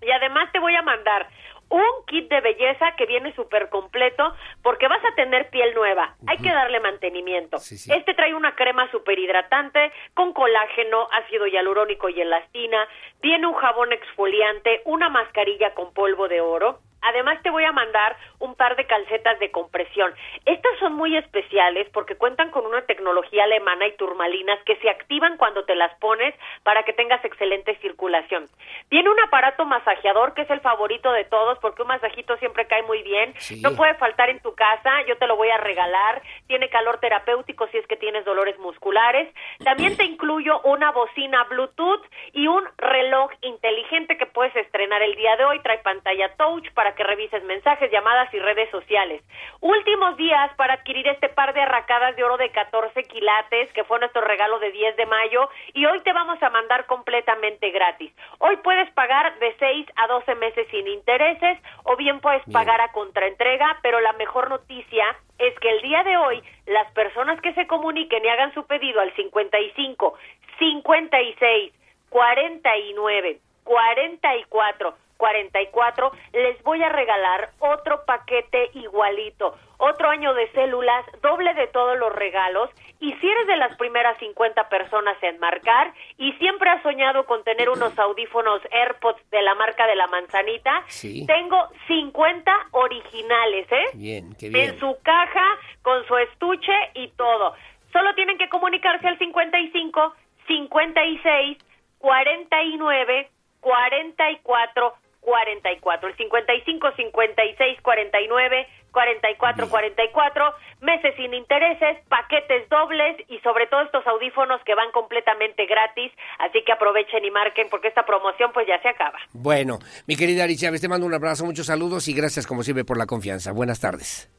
Y además te voy a mandar un kit de belleza que viene súper completo porque vas a tener piel nueva. Hay que darle mantenimiento. Este trae una crema súper hidratante con colágeno, ácido hialurónico y elastina. Viene un jabón exfoliante, una mascarilla con polvo de oro Además te voy a mandar un par de calcetas de compresión. Estas son muy especiales porque cuentan con una tecnología alemana y turmalinas que se activan cuando te las pones para que tengas excelente circulación. Tiene un aparato masajeador que es el favorito de todos porque un masajito siempre cae muy bien. No puede faltar en tu casa, yo te lo voy a regalar. Tiene calor terapéutico si es que tienes dolores musculares. También te incluyo una bocina Bluetooth y un reloj inteligente que puedes estrenar el día de hoy. Trae pantalla touch para que revises mensajes, llamadas y redes sociales. Últimos días para adquirir este par de arracadas de oro de 14 quilates, que fue nuestro regalo de 10 de mayo, y hoy te vamos a mandar completamente gratis. Hoy puedes pagar de 6 a 12 meses sin intereses, o bien puedes pagar a contraentrega, pero la mejor noticia es que el día de hoy las personas que se comuniquen y hagan su pedido al 55 56 49 44 44, les voy a regalar otro paquete igualito, otro año de células, doble de todos los regalos. Y si eres de las primeras 50 personas en marcar y siempre has soñado con tener unos audífonos AirPods de la marca de la manzanita, tengo 50 originales, ¿eh? Bien, qué bien. En su caja, con su estuche y todo. Solo tienen que comunicarse al 55 56 49 44 44, el 55 56 49 44 44, meses sin intereses, paquetes dobles y sobre todo estos audífonos que van completamente gratis, así que aprovechen y marquen porque esta promoción pues ya se acaba. Bueno, mi querida Alicia, te mando un abrazo, muchos saludos y gracias como siempre por la confianza. Buenas tardes.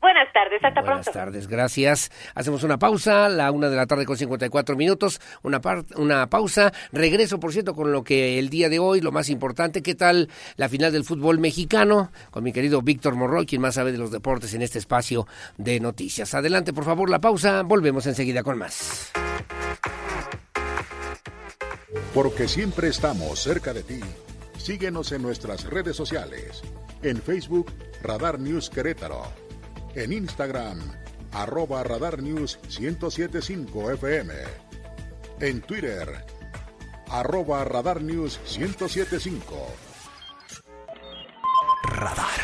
Buenas tardes, hasta pronto. Buenas tardes, gracias. Hacemos una pausa, la una de la tarde con 54 minutos, una, una pausa. Regreso, por cierto, con lo que el día de hoy, lo más importante, ¿qué tal la final del fútbol mexicano? Con mi querido Víctor Morroy, quien más sabe de los deportes en este espacio de noticias. Adelante, por favor, la pausa, volvemos enseguida con más. Porque siempre estamos cerca de ti. Síguenos en nuestras redes sociales. En Facebook, Radar News Querétaro en Instagram, arroba Radar News 1075 FM. En Twitter, arroba Radar News 1075. Radar.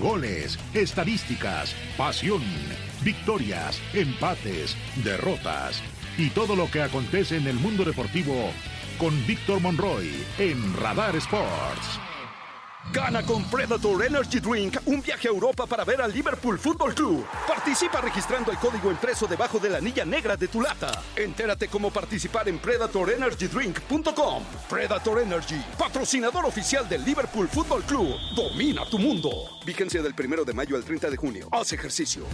Goles, estadísticas, pasión, victorias, empates, derrotas y todo lo que acontece en el mundo deportivo con Víctor Monroy en Radar Sports. Gana con Predator Energy Drink un viaje a Europa para ver al Liverpool Football Club. Participa registrando el código impreso debajo de la anilla negra de tu lata. Entérate cómo participar en predatorenergydrink.com. Predator Energy, patrocinador oficial del Liverpool Football Club. Domina tu mundo. Vigencia del 1 de mayo al 30 de junio. Haz ejercicio.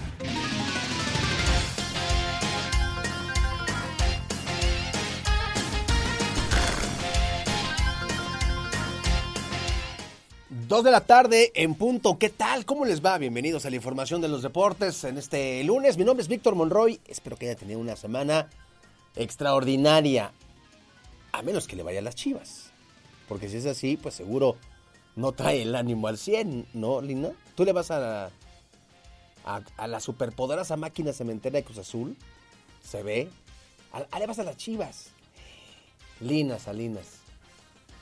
Dos de la tarde en punto. ¿Qué tal? ¿Cómo les va? Bienvenidos a la información de los deportes en este lunes. Mi nombre es Víctor Monroy. Espero que haya tenido una semana extraordinaria. A menos que le vaya a las chivas. Porque si es así, pues seguro no trae el ánimo al 100, ¿no, Lina? ¿Tú le vas a, a, a la superpoderosa máquina cementera de Cruz Azul? ¿Se ve? A, le vas a las chivas. Lina Salinas.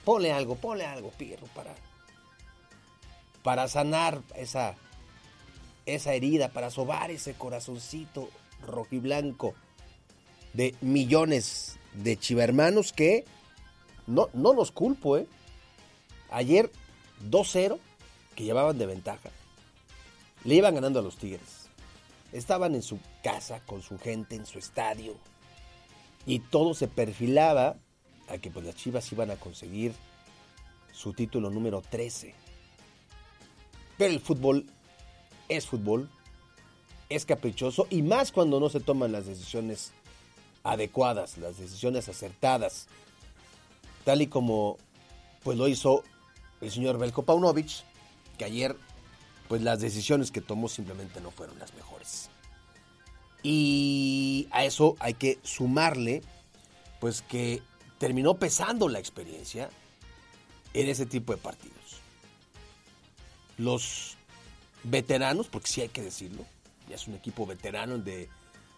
Ponle algo, ponle algo, Pirro, para para sanar esa, esa herida, para sobar ese corazoncito rojiblanco de millones de chivermanos que no, no los culpo, ¿eh? Ayer 2-0, que llevaban de ventaja, le iban ganando a los Tigres. Estaban en su casa, con su gente, en su estadio, y todo se perfilaba a que pues, las Chivas iban a conseguir su título número 13. Pero el fútbol es fútbol, es caprichoso y más cuando no se toman las decisiones adecuadas, las decisiones acertadas, tal y como pues lo hizo el señor Belko Paunovic, que ayer pues las decisiones que tomó simplemente no fueron las mejores. Y a eso hay que sumarle pues que terminó pesando la experiencia en ese tipo de partidos. Los veteranos, porque sí hay que decirlo, ya es un equipo veterano de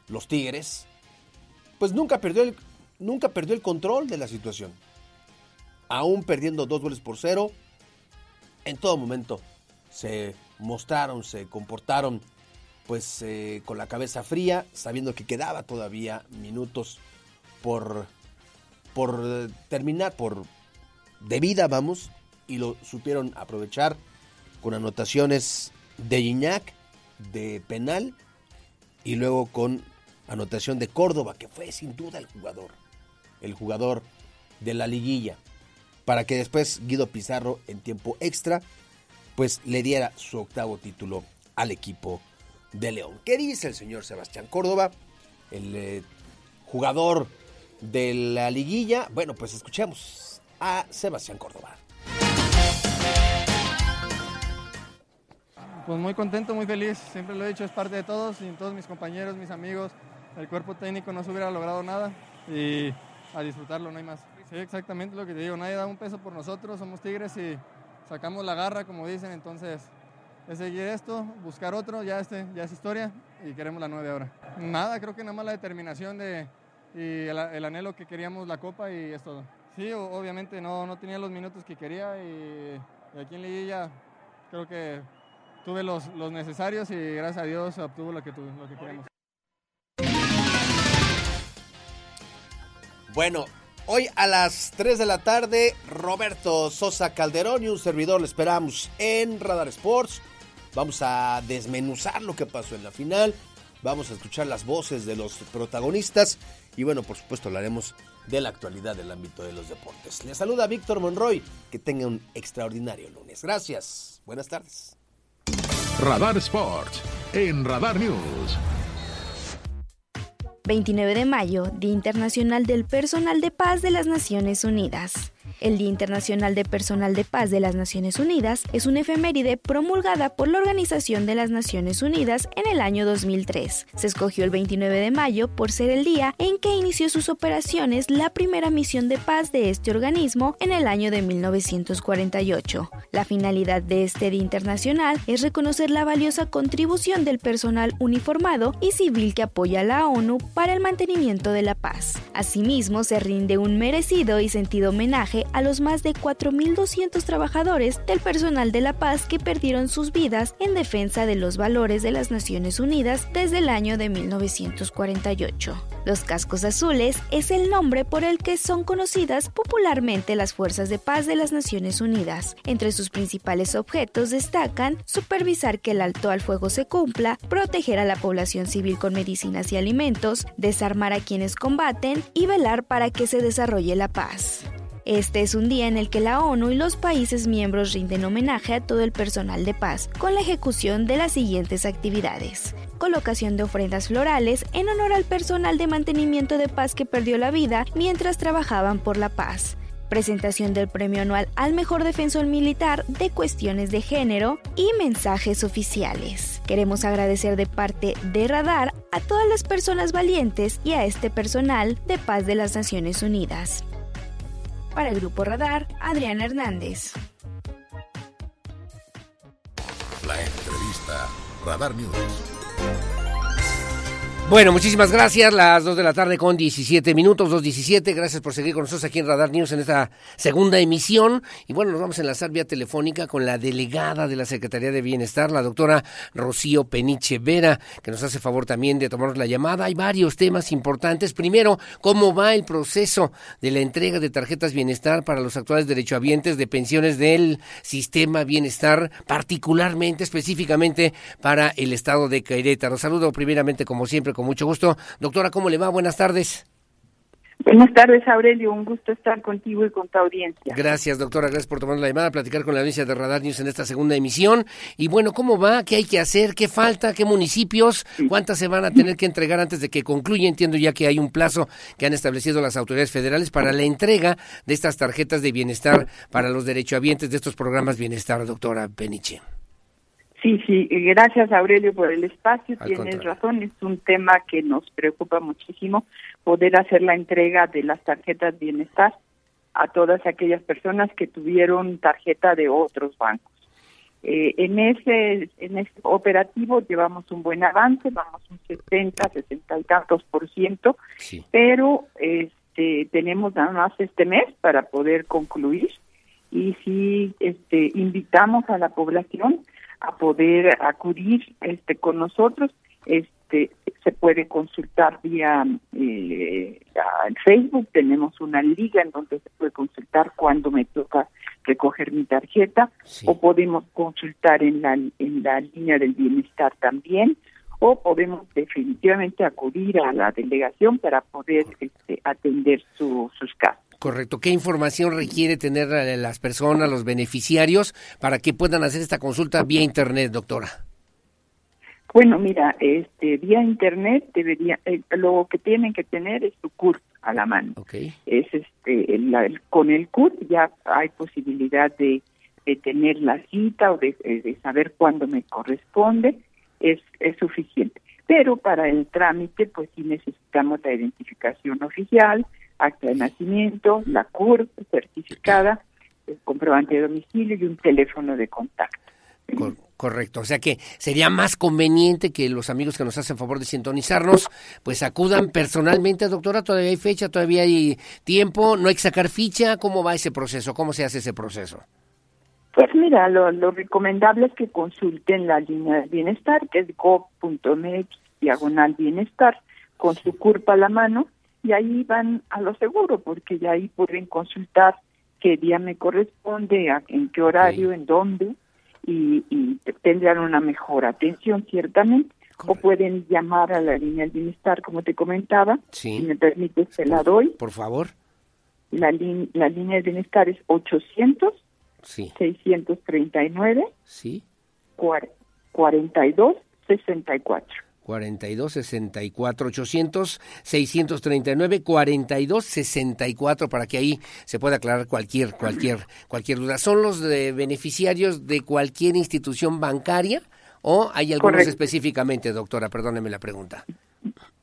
los Tigres, pues nunca perdió el, nunca perdió el control de la situación. Aún perdiendo dos goles por cero, en todo momento se mostraron, se comportaron pues eh, con la cabeza fría, sabiendo que quedaba todavía minutos por, por terminar, por de vida, vamos, y lo supieron aprovechar con anotaciones de Gignac, de penal, y luego con anotación de Córdoba, que fue sin duda el jugador, el jugador de la liguilla, para que después Guido Pizarro en tiempo extra, pues le diera su octavo título al equipo de León. ¿Qué dice el señor Sebastián Córdoba, el eh, jugador de la liguilla? Bueno, pues escuchemos a Sebastián Córdoba. Pues muy contento, muy feliz, siempre lo he dicho, es parte de todos, y todos mis compañeros, mis amigos, el cuerpo técnico no se hubiera logrado nada y a disfrutarlo, no hay más. Sí, exactamente lo que te digo, nadie da un peso por nosotros, somos tigres y sacamos la garra, como dicen, entonces es seguir esto, buscar otro, ya, este, ya es historia y queremos la nueve ahora. Nada, creo que nada más la determinación de, y el, anhelo que queríamos la copa y es todo. Sí, obviamente no, no tenía los minutos que quería y, aquí en Liguilla creo que tuve los, los, necesarios y gracias a Dios obtuvo lo que, lo que queríamos. Bueno, hoy a las 3 de la tarde, Roberto Sosa Calderón y un servidor le esperamos en Radar Sports. Vamos a desmenuzar lo que pasó en la final. Vamos a escuchar las voces de los protagonistas. Y bueno, por supuesto, hablaremos de la actualidad del ámbito de los deportes. Le saluda Víctor Monroy. Que tenga un extraordinario lunes. Gracias. Buenas tardes. Radar Sports en Radar News. 29 de mayo, Día Internacional del Personal de Paz de las Naciones Unidas. El Día Internacional de Personal de Paz de las Naciones Unidas es una efeméride promulgada por la Organización de las Naciones Unidas en el año 2003. Se escogió el 29 de mayo por ser el día en que inició sus operaciones la primera misión de paz de este organismo en el año de 1948. La finalidad de este Día Internacional es reconocer la valiosa contribución del personal uniformado y civil que apoya a la ONU para el mantenimiento de la paz. Asimismo, se rinde un merecido y sentido homenaje a los más de 4.200 trabajadores del personal de la paz que perdieron sus vidas en defensa de los valores de las Naciones Unidas desde el año de 1948. Los cascos azules es el nombre por el que son conocidas popularmente las fuerzas de paz de las Naciones Unidas. Entre sus principales objetos destacan supervisar que el alto al fuego se cumpla, proteger a la población civil con medicinas y alimentos, desarmar a quienes combaten y velar para que se desarrolle la paz. Este es un día en el que la ONU y los países miembros rinden homenaje a todo el personal de paz con la ejecución de las siguientes actividades. Colocación de ofrendas florales en honor al personal de mantenimiento de paz que perdió la vida mientras trabajaban por la paz presentación del premio anual al mejor defensor militar de cuestiones de género y mensajes oficiales. Queremos agradecer de parte de Radar a todas las personas valientes y a este personal de paz de las Naciones Unidas. Para el Grupo Radar, Adrián Hernández. La entrevista Radar News. Bueno, muchísimas gracias. Las 2 de la tarde con 17 minutos, 2.17. Gracias por seguir con nosotros aquí en Radar News en esta segunda emisión. Y bueno, nos vamos a enlazar vía telefónica con la delegada de la Secretaría de Bienestar, la doctora Rocío Peniche Vera, que nos hace favor también de tomarnos la llamada. Hay varios temas importantes. Primero, ¿cómo va el proceso de la entrega de tarjetas bienestar para los actuales derechohabientes de pensiones del sistema bienestar, particularmente, específicamente para el estado de Querétaro? Saludo primeramente, como siempre, con mucho gusto. Doctora, ¿cómo le va? Buenas tardes. Buenas tardes, Aurelio. Un gusto estar contigo y con tu audiencia. Gracias, doctora. Gracias por tomar la llamada, platicar con la audiencia de Radar News en esta segunda emisión. Y bueno, ¿cómo va? ¿Qué hay que hacer? ¿Qué falta? ¿Qué municipios? ¿Cuántas se van a tener que entregar antes de que concluya? Entiendo ya que hay un plazo que han establecido las autoridades federales para la entrega de estas tarjetas de bienestar para los derechohabientes de estos programas bienestar, doctora Peniche. Sí, sí, gracias Aurelio por el espacio, tienes razón, es un tema que nos preocupa muchísimo poder hacer la entrega de las tarjetas bienestar a todas aquellas personas que tuvieron tarjeta de otros bancos. Eh, en ese en ese operativo llevamos un buen avance, vamos un 70, 60 y tantos por ciento, pero este, tenemos nada más este mes para poder concluir. Y si este, invitamos a la población a poder acudir este, con nosotros, este, se puede consultar vía eh, Facebook, tenemos una liga en donde se puede consultar cuando me toca recoger mi tarjeta. O podemos consultar en la, en la línea del bienestar también. O podemos definitivamente acudir a la delegación para poder este, atender sus casos. Correcto. ¿Qué información requiere tener las personas, los beneficiarios, para que puedan hacer esta consulta vía Internet, doctora? Bueno, mira, este, vía Internet debería, eh, lo que tienen que tener es su CURP a la mano. Es este, con el CURP ya hay posibilidad de, tener la cita o de, eh, de saber cuándo me corresponde, es, es suficiente. Pero para el trámite, pues sí necesitamos la identificación oficial, acta de nacimiento, la CURP certificada, el comprobante de domicilio y un teléfono de contacto. correcto, o sea que sería más conveniente que los amigos que nos hacen favor de sintonizarnos, pues acudan personalmente, doctora, todavía hay fecha, todavía hay tiempo, no hay que sacar ficha, ¿cómo va ese proceso? ¿Cómo se hace ese proceso? Pues mira, lo, lo recomendable es que consulten la línea de bienestar, que es go.mx diagonal bienestar, con su CURP a la mano, y ahí van a lo seguro, porque ya ahí pueden consultar qué día me corresponde, en qué horario, en dónde, y, tendrán una mejor atención, ciertamente. O pueden llamar a la línea del bienestar, como te comentaba. Si me permite, se la doy. Por favor. La, la línea del bienestar es 800 sí. 639 sí. 42 64. 42 64 800 639 42 64 para que ahí se pueda aclarar cualquier cualquier cualquier duda. ¿Son los de beneficiarios de cualquier institución bancaria o hay algunos específicamente, doctora? Perdóneme la pregunta.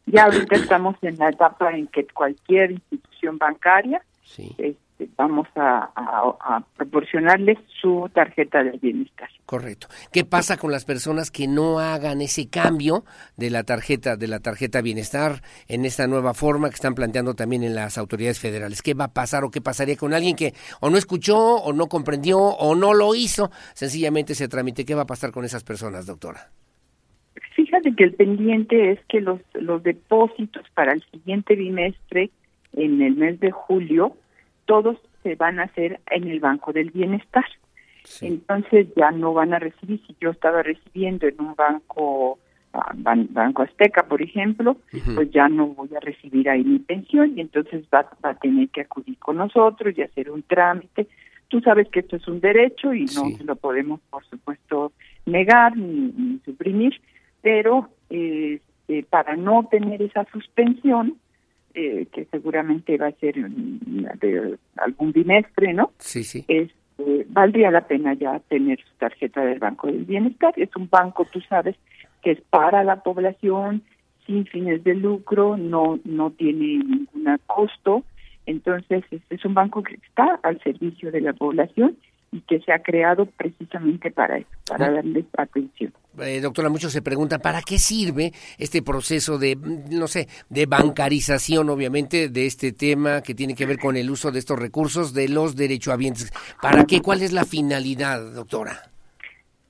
Ya ahorita estamos en la etapa en que cualquier institución bancaria sí. Este, vamos a, proporcionarles su tarjeta de bienestar. Correcto. ¿Qué pasa con las personas que no hagan ese cambio de la tarjeta de la tarjeta bienestar en esta nueva forma que están planteando también en las autoridades federales? ¿Qué va a pasar o qué pasaría con alguien que o no escuchó o no comprendió o no lo hizo? Sencillamente se tramite. ¿Qué va a pasar con esas personas, doctora? Fíjate que el pendiente es que los, los depósitos para el siguiente bimestre, en el mes de julio, todos se van a hacer en el Banco del Bienestar. Entonces ya no van a recibir, si yo estaba recibiendo en un banco, ah, Banco Azteca, por ejemplo, pues ya no voy a recibir ahí mi pensión y entonces va, a tener que acudir con nosotros y hacer un trámite. Tú sabes que esto es un derecho y no lo podemos, por supuesto, negar ni, suprimir, pero eh, para no tener esa suspensión, eh, que seguramente va a ser de algún bimestre, ¿no? Sí, sí. Este, valdría la pena ya tener su tarjeta del Banco del Bienestar. Es un banco, tú sabes, que es para la población, sin fines de lucro, no, no tiene ningún costo. Entonces, es un banco que está al servicio de la población y que se ha creado precisamente para eso, para darle atención. Eh, doctora, muchos se preguntan, ¿para qué sirve este proceso de, no sé, de bancarización, obviamente, de este tema que tiene que ver con el uso de estos recursos de los derechohabientes? ¿Para qué? ¿Cuál es la finalidad, doctora?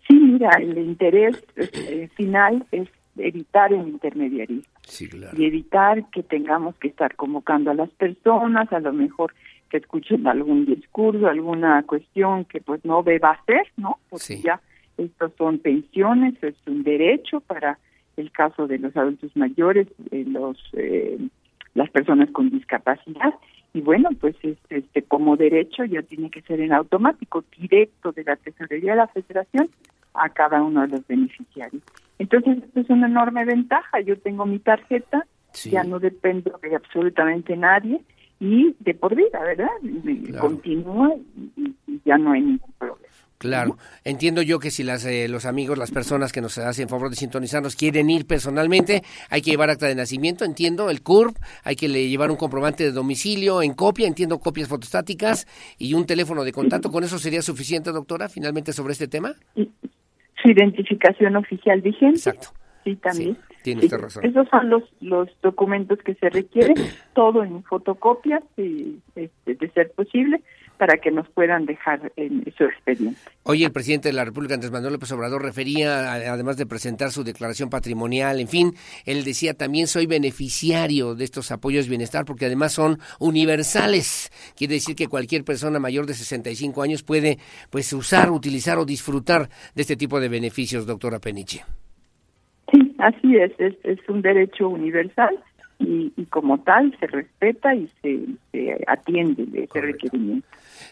Sí, mira, el interés eh, final es evitar el intermediarismo sí, claro. y evitar que tengamos que estar convocando a las personas, a lo mejor que escuchen algún discurso, alguna cuestión que pues no deba hacer, ¿no? Porque ya estos son pensiones, es un derecho para el caso de los adultos mayores, eh, los eh, las personas con discapacidad y bueno, pues este, como derecho ya tiene que ser en automático, directo de la tesorería de la Federación a cada uno de los beneficiarios. Entonces, esto es una enorme ventaja. Yo tengo mi tarjeta, ya no dependo de absolutamente nadie y de por vida, ¿verdad? Continúa y, ya no hay ningún problema. Claro, entiendo yo que si las, eh, los amigos, las personas que nos hacen favor de sintonizarnos quieren ir personalmente, hay que llevar acta de nacimiento, entiendo, el CURP, hay que llevar un comprobante de domicilio en copia, entiendo copias fotostáticas y un teléfono de contacto. ¿Con eso sería suficiente, doctora, finalmente sobre este tema? Su identificación oficial vigente. Exacto. Sí, también. tiene usted razón. Esos son los, los documentos que se requieren, todo en fotocopias, y, este, de ser posible para que nos puedan dejar en su expediente. Hoy el presidente de la República, Andrés Manuel López Obrador, refería, además de presentar su declaración patrimonial, en fin, él decía también soy beneficiario de estos apoyos de bienestar porque además son universales. Quiere decir que cualquier persona mayor de 65 años puede pues usar, utilizar o disfrutar de este tipo de beneficios, doctora Peniche. Sí, así es, es, es un derecho universal y, y, como tal se respeta y se, se atiende de ese requerimiento.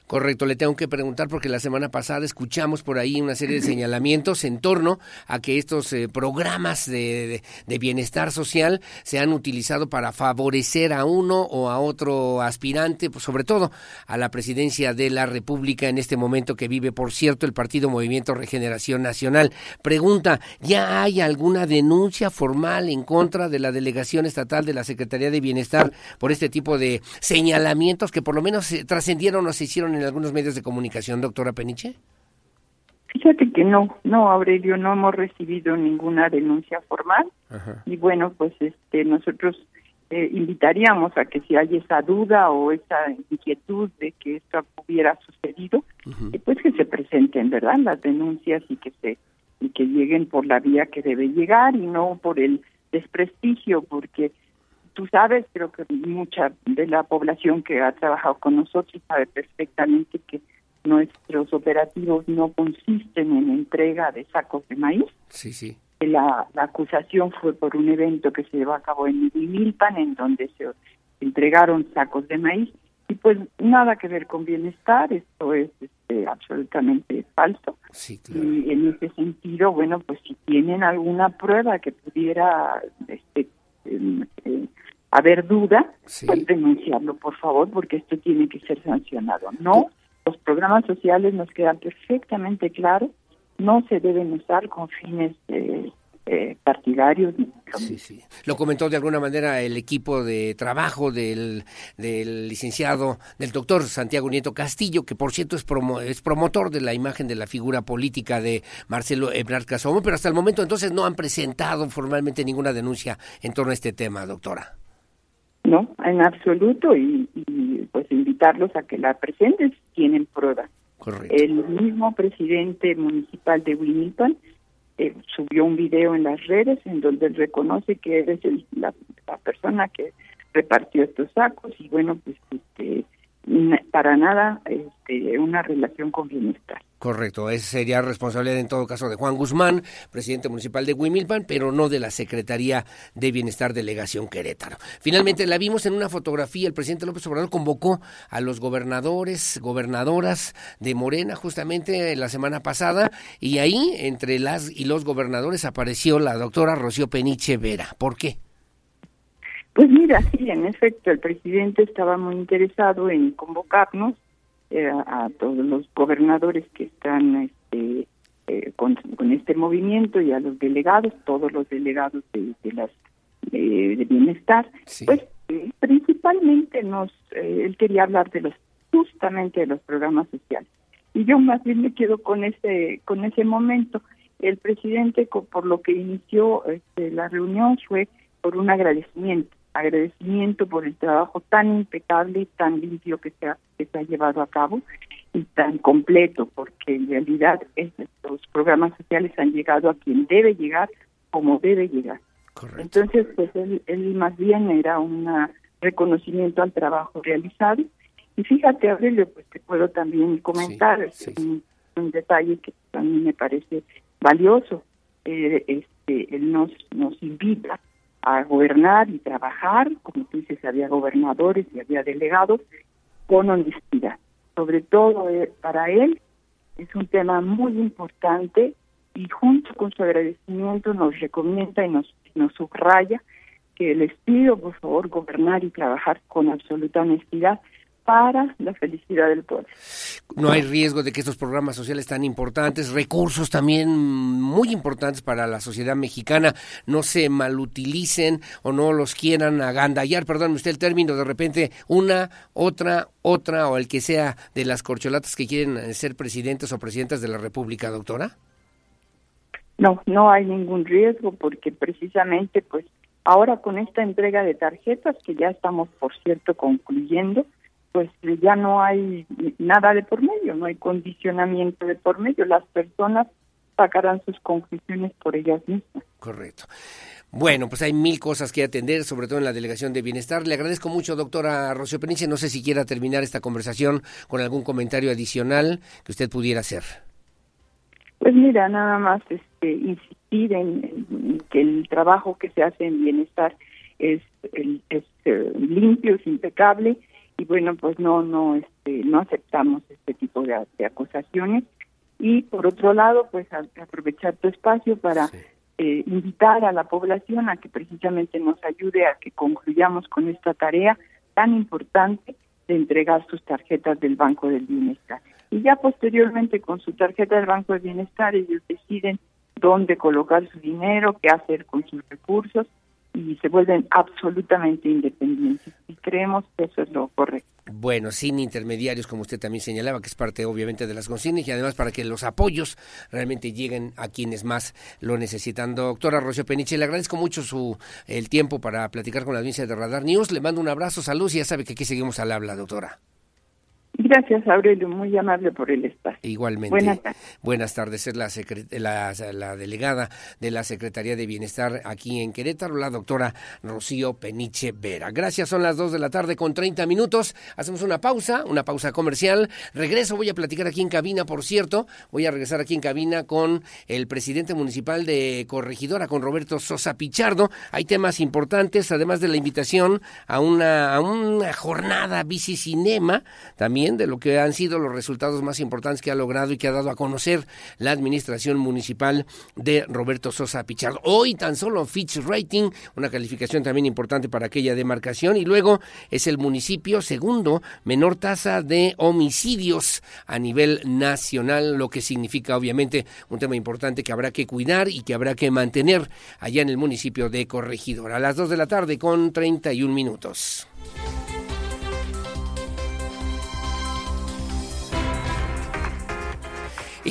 Correcto, le tengo que preguntar porque la semana pasada escuchamos por ahí una serie de señalamientos en torno a que estos eh, programas de, bienestar social se han utilizado para favorecer a uno o a otro aspirante, pues sobre todo a la presidencia de la República en este momento que vive, por cierto, el Partido Movimiento Regeneración Nacional. Pregunta, ¿ya hay alguna denuncia formal en contra de la delegación estatal de la Secretaría de Bienestar por este tipo de señalamientos que por lo menos se trascendieron o se en algunos medios de comunicación, doctora Peniche? Fíjate que no, no, Aurelio, no hemos recibido ninguna denuncia formal Ajá. y bueno, pues este nosotros eh, invitaríamos a que si hay esa duda o esa inquietud de que esto hubiera sucedido, uh -huh. eh, pues que se presenten, ¿verdad? Las denuncias y que se y que lleguen por la vía que debe llegar y no por el desprestigio, porque tú sabes, creo que mucha de la población que ha trabajado con nosotros sabe perfectamente que nuestros operativos no consisten en entrega de sacos de maíz. Sí, sí. La, la acusación fue por un evento que se llevó a cabo en Milpan, en donde se entregaron sacos de maíz. Y pues nada que ver con bienestar, esto es este, absolutamente falso. Sí, claro. Y en ese sentido, bueno, pues si tienen alguna prueba que pudiera este, eh, eh, haber duda, sí. pues denunciarlo, por favor, porque esto tiene que ser sancionado. No, los programas sociales nos quedan perfectamente claros, no se deben usar con fines eh, eh, partidarios. Sí, sí. Lo comentó de alguna manera el equipo de trabajo del, del licenciado, del doctor Santiago Nieto Castillo, que por cierto es, promo, es promotor de la imagen de la figura política de Marcelo Ebrard Casomo, pero hasta el momento entonces no han presentado formalmente ninguna denuncia en torno a este tema, doctora. No, en absoluto, y, y pues invitarlos a que la presenten si tienen pruebas. Correcto. El mismo presidente municipal de Winnipeg eh, subió un video en las redes en donde él reconoce que eres el, la, la, persona que repartió estos sacos y bueno, pues este, para nada este, una relación con bienestar. Correcto, esa sería responsabilidad en todo caso de Juan Guzmán, presidente municipal de Huimilpan, pero no de la Secretaría de Bienestar Delegación Querétaro. Finalmente la vimos en una fotografía, el presidente López Obrador convocó a los gobernadores, gobernadoras de Morena justamente la semana pasada y ahí entre las y los gobernadores apareció la doctora Rocío Peniche Vera. ¿Por qué? Pues mira, sí, en efecto, el presidente estaba muy interesado en convocarnos eh, a todos los gobernadores que están este, eh, con, con, este movimiento y a los delegados, todos los delegados de, de las de, de bienestar, sí. pues eh, principalmente nos, él quería hablar de los justamente de los programas sociales y yo más bien me quedo con ese con ese momento. El presidente por lo que inició este, la reunión fue por un agradecimiento agradecimiento por el trabajo tan impecable tan limpio que se ha, que se ha llevado a cabo y tan completo, porque en realidad estos programas sociales han llegado a quien debe llegar como debe llegar. Correcto. Entonces, pues él, él más bien era un reconocimiento al trabajo realizado. Y fíjate, Aurelio, pues te puedo también comentar sí, sí. Un, un, detalle que también me parece valioso. Eh, este, él nos, nos invita a gobernar y trabajar, como tú dices, había gobernadores y había delegados, con honestidad. Sobre todo eh, para él es un tema muy importante y junto con su agradecimiento nos recomienda y nos, nos subraya que les pido por favor gobernar y trabajar con absoluta honestidad para la felicidad del pueblo. No hay riesgo de que estos programas sociales tan importantes, recursos también muy importantes para la sociedad mexicana, no se malutilicen o no los quieran agandallar, perdón usted el término, de repente una, otra, otra o el que sea de las corcholatas que quieren ser presidentes o presidentas de la República, doctora? No, no hay ningún riesgo porque precisamente pues ahora con esta entrega de tarjetas que ya estamos por cierto concluyendo, pues ya no hay nada de por medio, no hay condicionamiento de por medio, las personas sacarán sus conclusiones por ellas mismas. Correcto. Bueno, pues hay mil cosas que atender, sobre todo en la Delegación de Bienestar. Le agradezco mucho, doctora Rocío Peniche. No sé si quiera terminar esta conversación con algún comentario adicional que usted pudiera hacer. Pues mira, nada más este, insistir en, que el trabajo que se hace en Bienestar es, es eh, limpio, es impecable y bueno, pues no no este, no aceptamos este tipo de, acusaciones y por otro lado, pues aprovechar tu espacio para eh, invitar a la población a que precisamente nos ayude a que concluyamos con esta tarea tan importante de entregar sus tarjetas del Banco del Bienestar. Y ya posteriormente con su tarjeta del Banco del Bienestar ellos deciden dónde colocar su dinero, qué hacer con sus recursos y se vuelven absolutamente independientes. Y creemos que eso es lo correcto. Bueno, sin intermediarios, como usted también señalaba, que es parte obviamente de las consignas y además para que los apoyos realmente lleguen a quienes más lo necesitan. Doctora Rocío Peniche, le agradezco mucho su el tiempo para platicar con la audiencia de Radar News. Le mando un abrazo, salud y ya sabe que aquí seguimos al habla, doctora. Gracias, Aurelio, muy amable por el espacio. Igualmente. Buenas tardes. Buenas tardes, es la, la, delegada de la Secretaría de Bienestar aquí en Querétaro, la doctora Rocío Peniche Vera. Gracias, son las dos de la tarde con 30 minutos. Hacemos una pausa, una pausa comercial. Regreso, voy a platicar aquí en cabina, por cierto. Voy a regresar aquí en cabina con el presidente municipal de Corregidora, con Roberto Sosa Pichardo. Hay temas importantes, además de la invitación a una, a una jornada bicicinema también de lo que han sido los resultados más importantes que ha logrado y que ha dado a conocer la administración municipal de Roberto Sosa Pichardo. Hoy tan solo Fitch Rating, una calificación también importante para aquella demarcación, y luego es el municipio segundo menor tasa de homicidios a nivel nacional, lo que significa obviamente un tema importante que habrá que cuidar y que habrá que mantener allá en el municipio de Corregidora. A las 2 de la tarde con 31 minutos.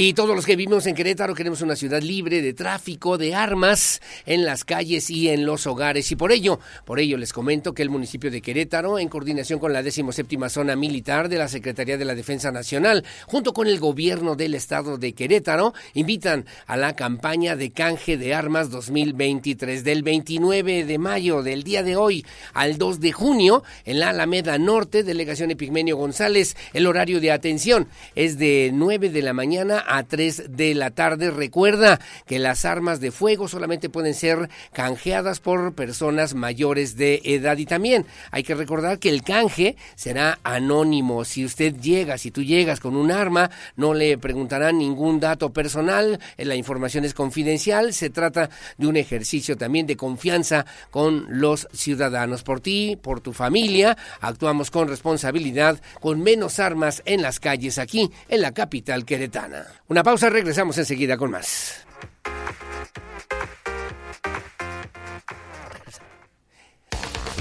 Y todos los que vivimos en Querétaro queremos una ciudad libre de tráfico, de armas en las calles y en los hogares. Y por ello, por ello les comento que el municipio de Querétaro, en coordinación con la 17 Zona Militar de la Secretaría de la Defensa Nacional, junto con el gobierno del estado de Querétaro, invitan a la campaña de canje de armas 2023 del 29 de mayo del día de hoy al 2 de junio en la Alameda Norte, delegación Epigmenio González. El horario de atención es de 9 de la mañana a 3 de la tarde. Recuerda que las armas de fuego solamente pueden ser canjeadas por personas mayores de edad y también hay que recordar que el canje será anónimo. Si usted llega, si tú llegas con un arma, no le preguntarán ningún dato personal, la información es confidencial, se trata de un ejercicio también de confianza con los ciudadanos. Por ti, por tu familia, actuamos con responsabilidad, con menos armas en las calles aquí en la capital queretana. Una pausa, regresamos enseguida con más.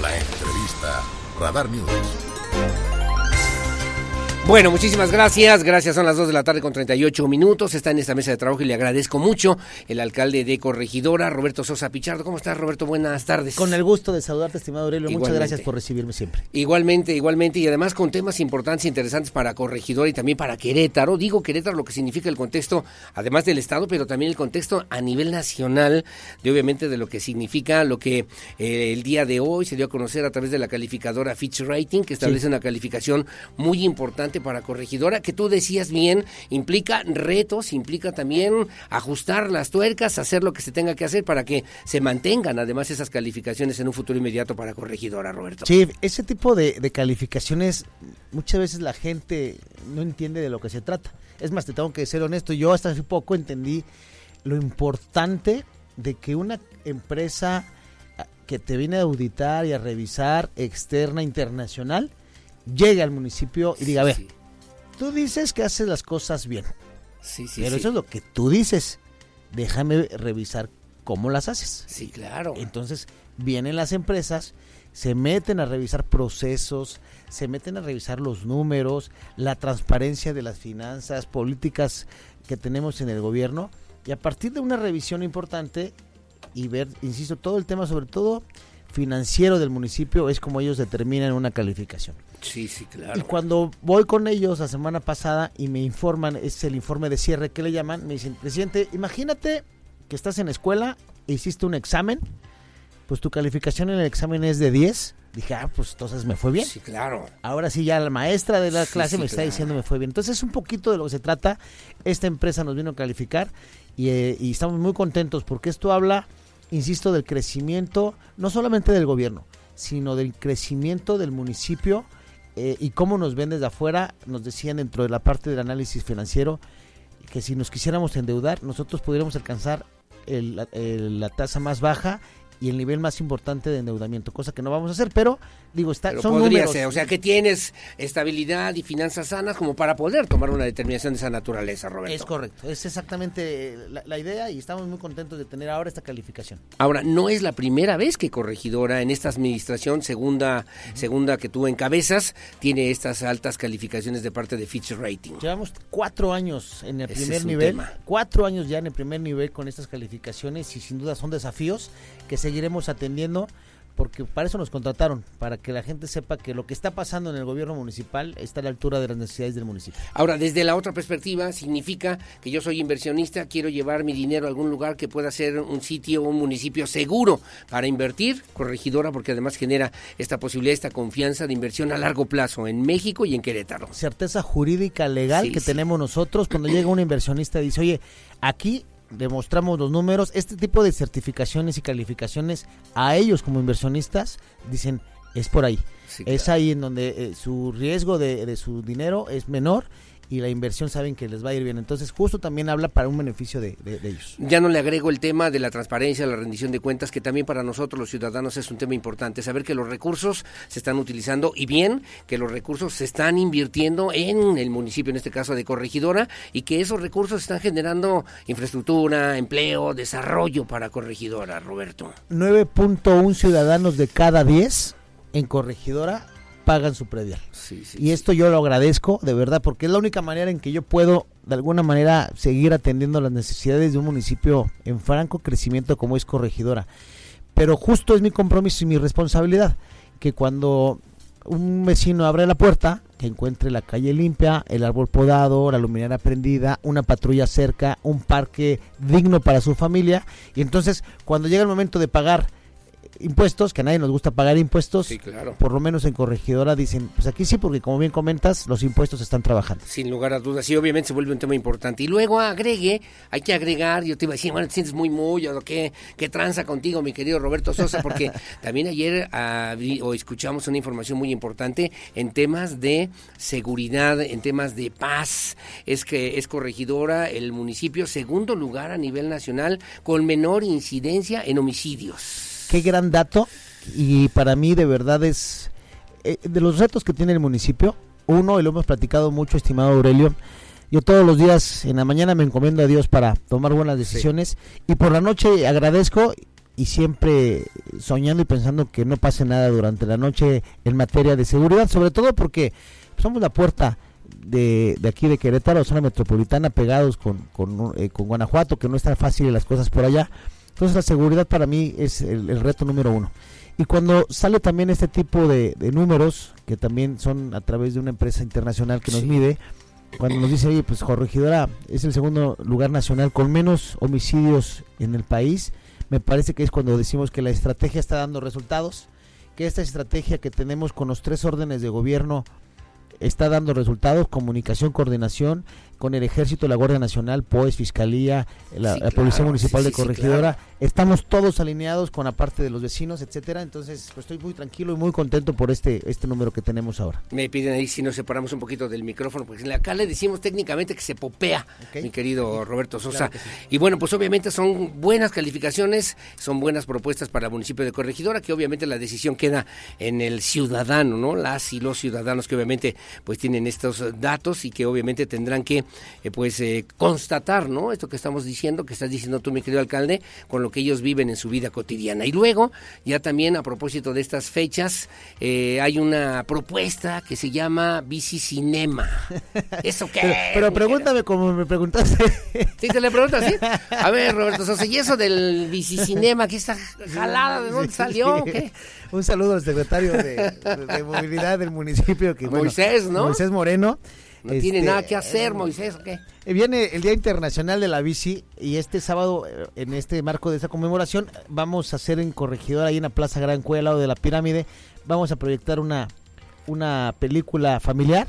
La entrevista Radar News. Bueno, muchísimas gracias. Gracias. Son las 2 de la tarde con 38 minutos. Está en esta mesa de trabajo y le agradezco mucho el alcalde de Corregidora, Roberto Sosa Pichardo. ¿Cómo estás, Roberto? Buenas tardes. Con el gusto de saludarte, estimado Aurelio. Muchas gracias por recibirme siempre. Igualmente, igualmente. Y además con temas importantes e interesantes para Corregidora y también para Querétaro. Digo Querétaro lo que significa el contexto, además del Estado, pero también el contexto a nivel nacional, de obviamente de lo que significa lo que eh, el día de hoy se dio a conocer a través de la calificadora Fitch Rating, que establece una calificación muy importante para corregidora, que tú decías bien, implica retos, implica también ajustar las tuercas, hacer lo que se tenga que hacer para que se mantengan además esas calificaciones en un futuro inmediato para corregidora, Roberto. Sí, ese tipo de, de calificaciones muchas veces la gente no entiende de lo que se trata. Es más, te tengo que ser honesto, yo hasta hace poco entendí lo importante de que una empresa que te viene a auditar y a revisar externa, internacional, llegue al municipio y diga, a ver, tú dices que haces las cosas bien. Sí, sí, pero eso es lo que tú dices. Déjame revisar cómo las haces. Sí, claro. Entonces vienen las empresas, se meten a revisar procesos, se meten a revisar los números, la transparencia de las finanzas, políticas que tenemos en el gobierno y a partir de una revisión importante y ver, insisto, todo el tema sobre todo financiero del municipio es como ellos determinan una calificación. Sí, sí, claro. Y cuando voy con ellos la semana pasada y me informan, es el informe de cierre que le llaman, me dicen, presidente, imagínate que estás en escuela, e hiciste un examen, pues tu calificación en el examen es de 10. Dije, ah, pues entonces me fue bien. Sí, claro. Ahora sí, ya la maestra de la clase me está diciendo me fue bien. Entonces es un poquito de lo que se trata. Esta empresa nos vino a calificar y, eh, y estamos muy contentos porque esto habla, insisto, del crecimiento, no solamente del gobierno, sino del crecimiento del municipio eh, y cómo nos ven desde afuera, nos decían dentro de la parte del análisis financiero que si nos quisiéramos endeudar, nosotros pudiéramos alcanzar la tasa más baja y el nivel más importante de endeudamiento, cosa que no vamos a hacer, pero digo, está, pero son podría números. Ser, o sea que tienes estabilidad y finanzas sanas como para poder tomar una determinación de esa naturaleza, Roberto. Es correcto, es exactamente la, la, idea y estamos muy contentos de tener ahora esta calificación. Ahora, no es la primera vez que Corregidora en esta administración, segunda, uh -huh. segunda que tú encabezas, tiene estas altas calificaciones de parte de Fitch Rating. Llevamos cuatro años en el Ese primer nivel, tema. cuatro años ya en el primer nivel con estas calificaciones y sin duda son desafíos que seguiremos atendiendo porque para eso nos contrataron, para que la gente sepa que lo que está pasando en el gobierno municipal está a la altura de las necesidades del municipio. Ahora, desde la otra perspectiva, significa que yo soy inversionista, quiero llevar mi dinero a algún lugar que pueda ser un sitio, un municipio seguro para invertir, corregidora, porque además genera esta posibilidad, esta confianza de inversión a largo plazo en México y en Querétaro. Certeza jurídica legal sí, que sí. tenemos nosotros cuando llega un inversionista y dice, oye, aquí demostramos los números, este tipo de certificaciones y calificaciones a ellos como inversionistas dicen es por ahí. Sí, es ahí en donde eh, su riesgo de, de, su dinero es menor y la inversión saben que les va a ir bien. Entonces, justo también habla para un beneficio de, de, de, ellos. Ya no le agrego el tema de la transparencia, la rendición de cuentas, que también para nosotros los ciudadanos es un tema importante. Saber que los recursos se están utilizando y bien que los recursos se están invirtiendo en el municipio, en este caso de Corregidora, y que esos recursos están generando infraestructura, empleo, desarrollo para Corregidora, Roberto. 9.1 ciudadanos de cada 10 en Corregidora pagan su predial. Sí, sí, y esto yo lo agradezco, de verdad, porque es la única manera en que yo puedo, de alguna manera, seguir atendiendo las necesidades de un municipio en franco crecimiento como es Corregidora. Pero justo es mi compromiso y mi responsabilidad, que cuando un vecino abre la puerta, que encuentre la calle limpia, el árbol podado, la luminaria prendida, una patrulla cerca, un parque digno para su familia. Y entonces, cuando llega el momento de pagar impuestos, que a nadie nos gusta pagar impuestos, sí, claro. por lo menos en corregidora dicen, pues aquí sí, porque como bien comentas, los impuestos están trabajando. Sin lugar a dudas, sí, obviamente se vuelve un tema importante. Y luego agregue, hay que agregar, yo te iba a decir, bueno, te sientes muy muy, o qué, qué tranza contigo, mi querido Roberto Sosa, porque también ayer o escuchamos una información muy importante en temas de seguridad, en temas de paz. Es que es corregidora el municipio segundo lugar a nivel nacional con menor incidencia en homicidios qué gran dato y para mí de verdad es eh, de los retos que tiene el municipio. Uno, y lo hemos platicado mucho, estimado Aurelio, yo todos los días en la mañana me encomiendo a Dios para tomar buenas decisiones sí. y por la noche agradezco y siempre soñando y pensando que no pase nada durante la noche en materia de seguridad, sobre todo porque somos la puerta de, de aquí de Querétaro, zona metropolitana, pegados con, con, eh, con Guanajuato, que no están fáciles las cosas por allá. Entonces la seguridad para mí es el, el, reto número uno. Y cuando sale también este tipo de, de, números, que también son a través de una empresa internacional que nos sí. mide, cuando nos dice, oye, pues Corregidora es el segundo lugar nacional con menos homicidios en el país, me parece que es cuando decimos que la estrategia está dando resultados, que esta estrategia que tenemos con los tres órdenes de gobierno está dando resultados, comunicación, coordinación, con el Ejército, la Guardia Nacional, POES, Fiscalía, la, Policía Municipal de Corregidora. Estamos todos alineados con la parte de los vecinos, etcétera. Entonces, pues, estoy muy tranquilo y muy contento por este este número que tenemos ahora. Me piden ahí si nos separamos un poquito del micrófono, porque acá le decimos técnicamente que se popea, mi querido Roberto Sosa. Y bueno, pues obviamente son buenas calificaciones, son buenas propuestas para el municipio de Corregidora, que obviamente la decisión queda en el ciudadano, ¿no? Las y los ciudadanos que obviamente pues tienen estos datos y que obviamente tendrán que eh, pues eh, constatar, ¿no? Esto que estamos diciendo, que estás diciendo tú, mi querido alcalde, con lo que ellos viven en su vida cotidiana. Y luego, ya también a propósito de estas fechas, eh, hay una propuesta que se llama Bicicinema. ¿Eso qué? Pero, pregúntame como me preguntaste. Sí, te le preguntas, ¿sí? A ver, Roberto Sosa, ¿y eso del Bicicinema? ¿Qué está jalada? ¿De dónde salió? ¿Qué? Un saludo al secretario de, movilidad del municipio. Que, Moisés, ¿no? Moisés Moreno. No tiene nada que hacer, Moisés, ¿o qué? Eh, viene el Día Internacional de la Bici y este sábado, eh, en este marco de esta conmemoración, vamos a hacer en Corregidor, ahí en la Plaza Gran Cueva, al lado de la pirámide, vamos a proyectar una, una película familiar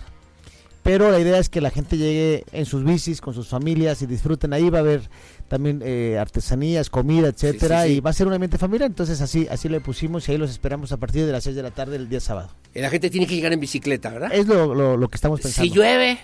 pero la idea es que la gente llegue en sus bicis con sus familias y disfruten ahí va a haber también eh, artesanías comida etcétera y va a ser un ambiente familiar entonces así así le pusimos y ahí los esperamos a partir de las 6 de la tarde el día sábado. La gente tiene que llegar en bicicleta verdad es lo, lo, que estamos pensando. si llueve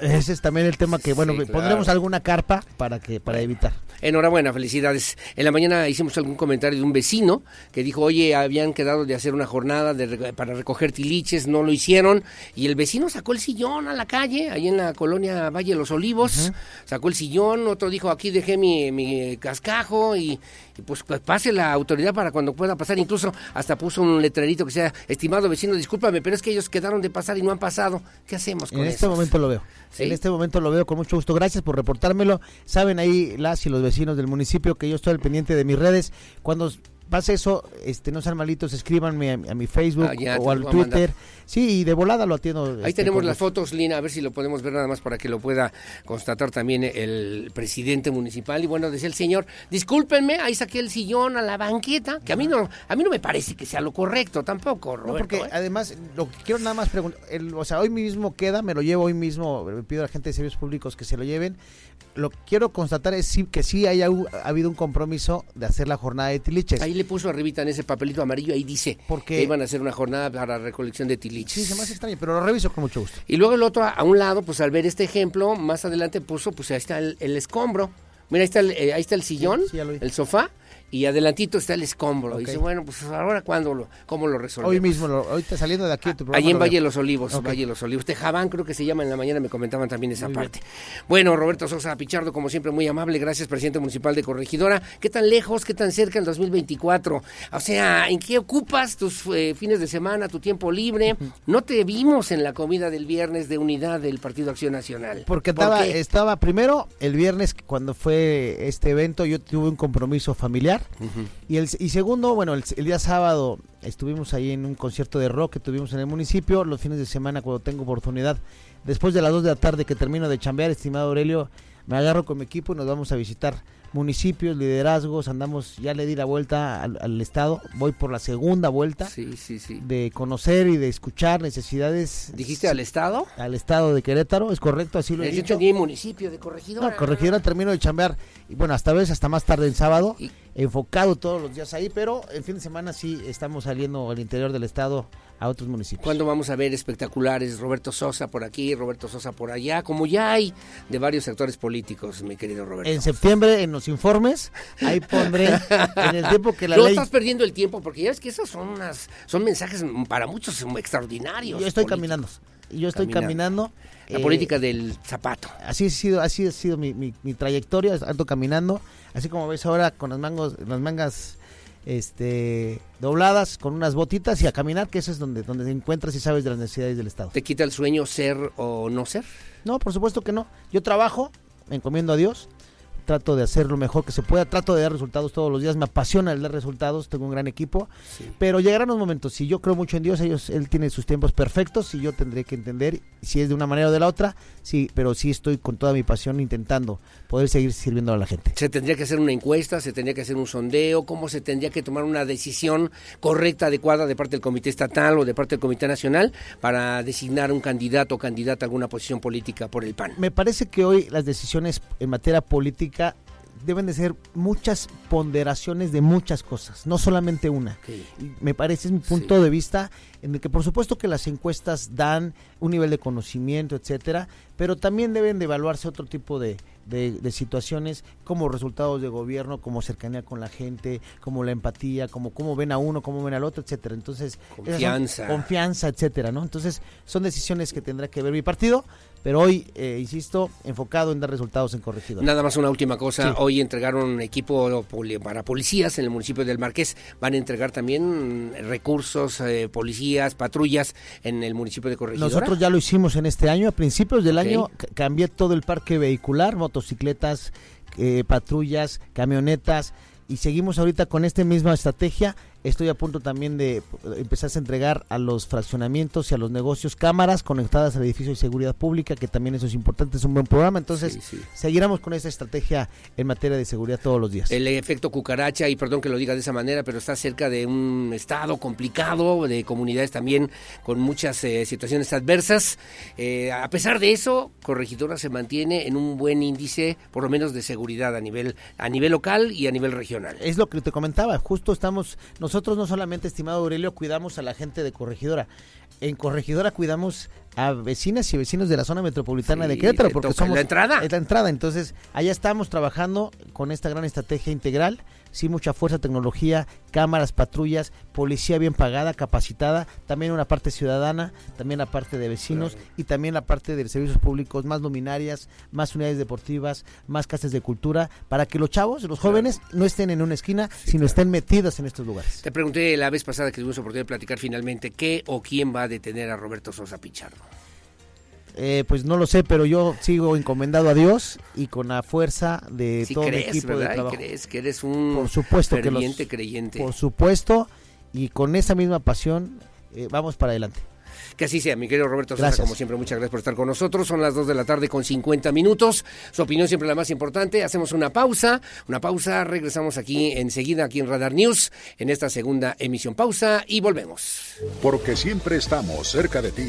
ese es también el tema que bueno pondremos alguna carpa para que para evitar. Enhorabuena, felicidades. En la mañana hicimos algún comentario de un vecino que dijo, oye, habían quedado de hacer una jornada para recoger tiliches, no lo hicieron, y el vecino sacó el sillón a la calle, ahí en la colonia Valle de los Olivos, sacó el sillón, otro dijo, aquí dejé mi, mi cascajo, y, pues, pues, pase la autoridad para cuando pueda pasar, incluso hasta puso un letrerito que sea, estimado vecino, discúlpame, pero es que ellos quedaron de pasar y no han pasado. ¿Qué hacemos con En este momento lo veo. En este momento lo veo con mucho gusto. Gracias por reportármelo. Saben ahí las y los vecinos del municipio que yo estoy al pendiente de mis redes. Cuando pase eso, este, no sean malitos, escríbanme a, mi Facebook ah, o al Twitter. Sí, y de volada lo atiendo. Ahí este, tenemos las fotos, Lina, a ver si lo podemos ver nada más para que lo pueda constatar también el presidente municipal. Y bueno, decía el señor, discúlpenme, ahí saqué el sillón a la banqueta, que a mí no, a mí no me parece que sea lo correcto tampoco, Roberto. porque ¿eh? además, lo que quiero nada más preguntar, o sea, hoy mismo queda, me lo llevo hoy mismo, pido a la gente de servicios públicos que se lo lleven. Lo que quiero constatar es sí, que sí haya ha habido un compromiso de hacer la jornada de tiliches. Ahí le puso arribita en ese papelito amarillo, ahí dice porque que iban a hacer una jornada para recolección de tiliches. Sí, se me hace extraño, pero lo reviso con mucho gusto. Y luego el otro, a un lado, pues al ver este ejemplo, más adelante puso, pues ahí está el, escombro. Mira, ahí está el, eh, ahí está el sillón, el sofá y adelantito está el escombro. Dice, bueno, pues ahora cuándo lo, cómo lo resolvemos. Hoy mismo, lo, ahorita saliendo de aquí tu Ahí en Valle de los Olivos, Valle de los Olivos. Tejabán creo que se llama en la mañana, me comentaban también esa parte. Bueno, Roberto Sosa Pichardo, como siempre, muy amable, gracias, presidente municipal de Corregidora. ¿Qué tan lejos, qué tan cerca el 2024? O sea, ¿en qué ocupas tus eh, fines de semana, tu tiempo libre? No te vimos en la comida del viernes de unidad del Partido Acción Nacional. Porque estaba, estaba primero el viernes cuando fue este evento, yo tuve un compromiso familiar y, el, y segundo, bueno, el, día sábado estuvimos ahí en un concierto de rock que tuvimos en el municipio. Los fines de semana, cuando tengo oportunidad, después de las 2 de la tarde que termino de chambear, estimado Aurelio, me agarro con mi equipo y nos vamos a visitar municipios, liderazgos, andamos, ya le di la vuelta al, Estado, voy por la segunda vuelta sí, sí, sí. de conocer y de escuchar necesidades. ¿Dijiste al Estado? Al Estado de Querétaro, es correcto, así lo he dicho. municipio de Corregidora. No, Corregidora termino de chambear, y bueno, hasta vez, hasta más tarde el sábado, enfocado todos los días ahí, pero el fin de semana sí estamos saliendo al interior del Estado a otros municipios. ¿Cuándo vamos a ver espectaculares? Roberto Sosa por aquí, Roberto Sosa por allá, como ya hay de varios sectores políticos, mi querido Roberto. En septiembre, en los informes, ahí pondré en el tiempo que la no ley... estás perdiendo el tiempo, porque ya ves que esos son unas, son mensajes para muchos extraordinarios. Yo estoy caminando, yo estoy caminando. La política eh, del zapato. Así ha sido, así ha sido mi, mi, mi trayectoria, ando caminando, así como ves ahora con las mangos, las mangas este dobladas con unas botitas y a caminar, que eso es donde, donde te encuentras y sabes de las necesidades del Estado. ¿Te quita el sueño ser o no ser? No, por supuesto que no. Yo trabajo, me encomiendo a Dios, trato de hacer lo mejor que se pueda, trato de dar resultados todos los días, me apasiona el dar resultados, tengo un gran equipo, pero llegarán los momentos, si yo creo mucho en Dios, ellos, Él tiene sus tiempos perfectos y yo tendré que entender si es de una manera o de la otra, sí, pero sí estoy con toda mi pasión intentando poder seguir sirviendo a la gente. ¿Se tendría que hacer una encuesta, se tendría que hacer un sondeo, cómo se tendría que tomar una decisión correcta, adecuada de parte del Comité Estatal o de parte del Comité Nacional para designar un candidato o candidata a alguna posición política por el PAN? Me parece que hoy las decisiones en materia política deben de ser muchas ponderaciones de muchas cosas, no solamente una. Me parece, es mi punto de vista, en el que por supuesto que las encuestas dan un nivel de conocimiento, etcétera, pero también deben de evaluarse otro tipo de, de, situaciones como resultados de gobierno, como cercanía con la gente, como la empatía, como cómo ven a uno, cómo ven al otro, etcétera. Entonces, confianza, confianza, etcétera, ¿no? Entonces, son decisiones que tendrá que ver mi partido, pero hoy, eh, insisto, enfocado en dar resultados en corregidor. Nada más una última cosa, hoy entregaron un equipo para policías en el municipio del Marqués, van a entregar también recursos, eh, policías, patrullas en el municipio de Corregidora. Nosotros ya lo hicimos en este año, a principios del año cambié todo el parque vehicular, motocicletas, eh, patrullas, camionetas, y seguimos ahorita con esta misma estrategia Estoy a punto también de empezar a entregar a los fraccionamientos y a los negocios cámaras conectadas al edificio de seguridad pública, que también eso es importante, es un buen programa. Entonces, seguiremos con esa estrategia en materia de seguridad todos los días. El efecto cucaracha, y perdón que lo diga de esa manera, pero está cerca de un estado complicado, de comunidades también con muchas eh, situaciones adversas. Eh, a pesar de eso, Corregidora se mantiene en un buen índice, por lo menos de seguridad a nivel, a nivel local y a nivel regional. Es lo que te comentaba, justo estamos nosotros no solamente, estimado Aurelio, cuidamos a la gente de Corregidora. En Corregidora cuidamos a vecinas y vecinos de la zona metropolitana de Querétaro porque somos la entrada. Es la entrada, entonces allá estamos trabajando con esta gran estrategia integral sí mucha fuerza, tecnología, cámaras, patrullas, policía bien pagada, capacitada, también una parte ciudadana, también la parte de vecinos y también la parte de servicios públicos, más luminarias, más unidades deportivas, más casas de cultura, para que los chavos, los jóvenes, no estén en una esquina, sino estén metidos en estos lugares. Te pregunté la vez pasada que tuvimos oportunidad de platicar finalmente qué o quién va a detener a Roberto Sosa Pichardo. Eh, pues no lo sé, pero yo sigo encomendado a Dios y con la fuerza de todo el equipo de trabajo. crees que eres un por supuesto creyente. Por supuesto, y con esa misma pasión eh, vamos para adelante. Que así sea, mi querido Roberto Sosa, como siempre, muchas gracias por estar con nosotros. Son las 2 de la tarde con 50 minutos. Su opinión siempre la más importante. Hacemos una pausa, una pausa. Regresamos aquí enseguida, aquí en Radar News, en esta segunda emisión. Pausa y volvemos. Porque siempre estamos cerca de ti.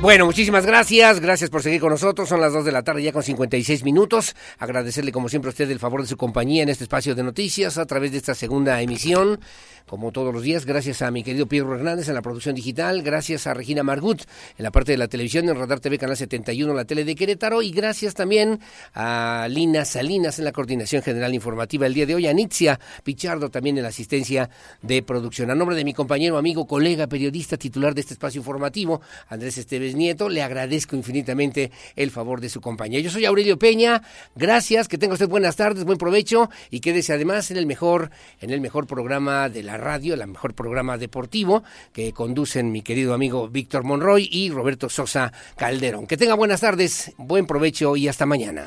Bueno, muchísimas gracias. Gracias por seguir con nosotros. Son las 2 de la tarde ya con 56 minutos. Agradecerle como siempre a usted el favor de su compañía en este espacio de noticias a través de esta segunda emisión como todos los días, gracias a mi querido Pedro Hernández en la producción digital, gracias a Regina Margut en la parte de la televisión, en Radar TV Canal 71, la tele de Querétaro, y gracias también a Lina Salinas en la coordinación general informativa el día de hoy, a Nitzia Pichardo también en la asistencia de producción. A nombre de mi compañero, amigo, colega, periodista titular de este espacio informativo, Andrés Esteves Nieto, le agradezco infinitamente el favor de su compañía. Yo soy Aurelio Peña, gracias, que tenga usted buenas tardes, buen provecho y quédese además en el mejor, en el mejor programa de la radio, el mejor programa deportivo que conducen mi querido amigo Víctor Monroy y Roberto Sosa Calderón. Que tenga buenas tardes, buen provecho y hasta mañana.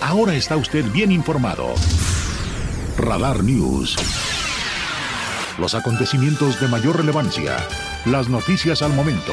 Ahora está usted bien informado. Radar News. Los acontecimientos de mayor relevancia, las noticias al momento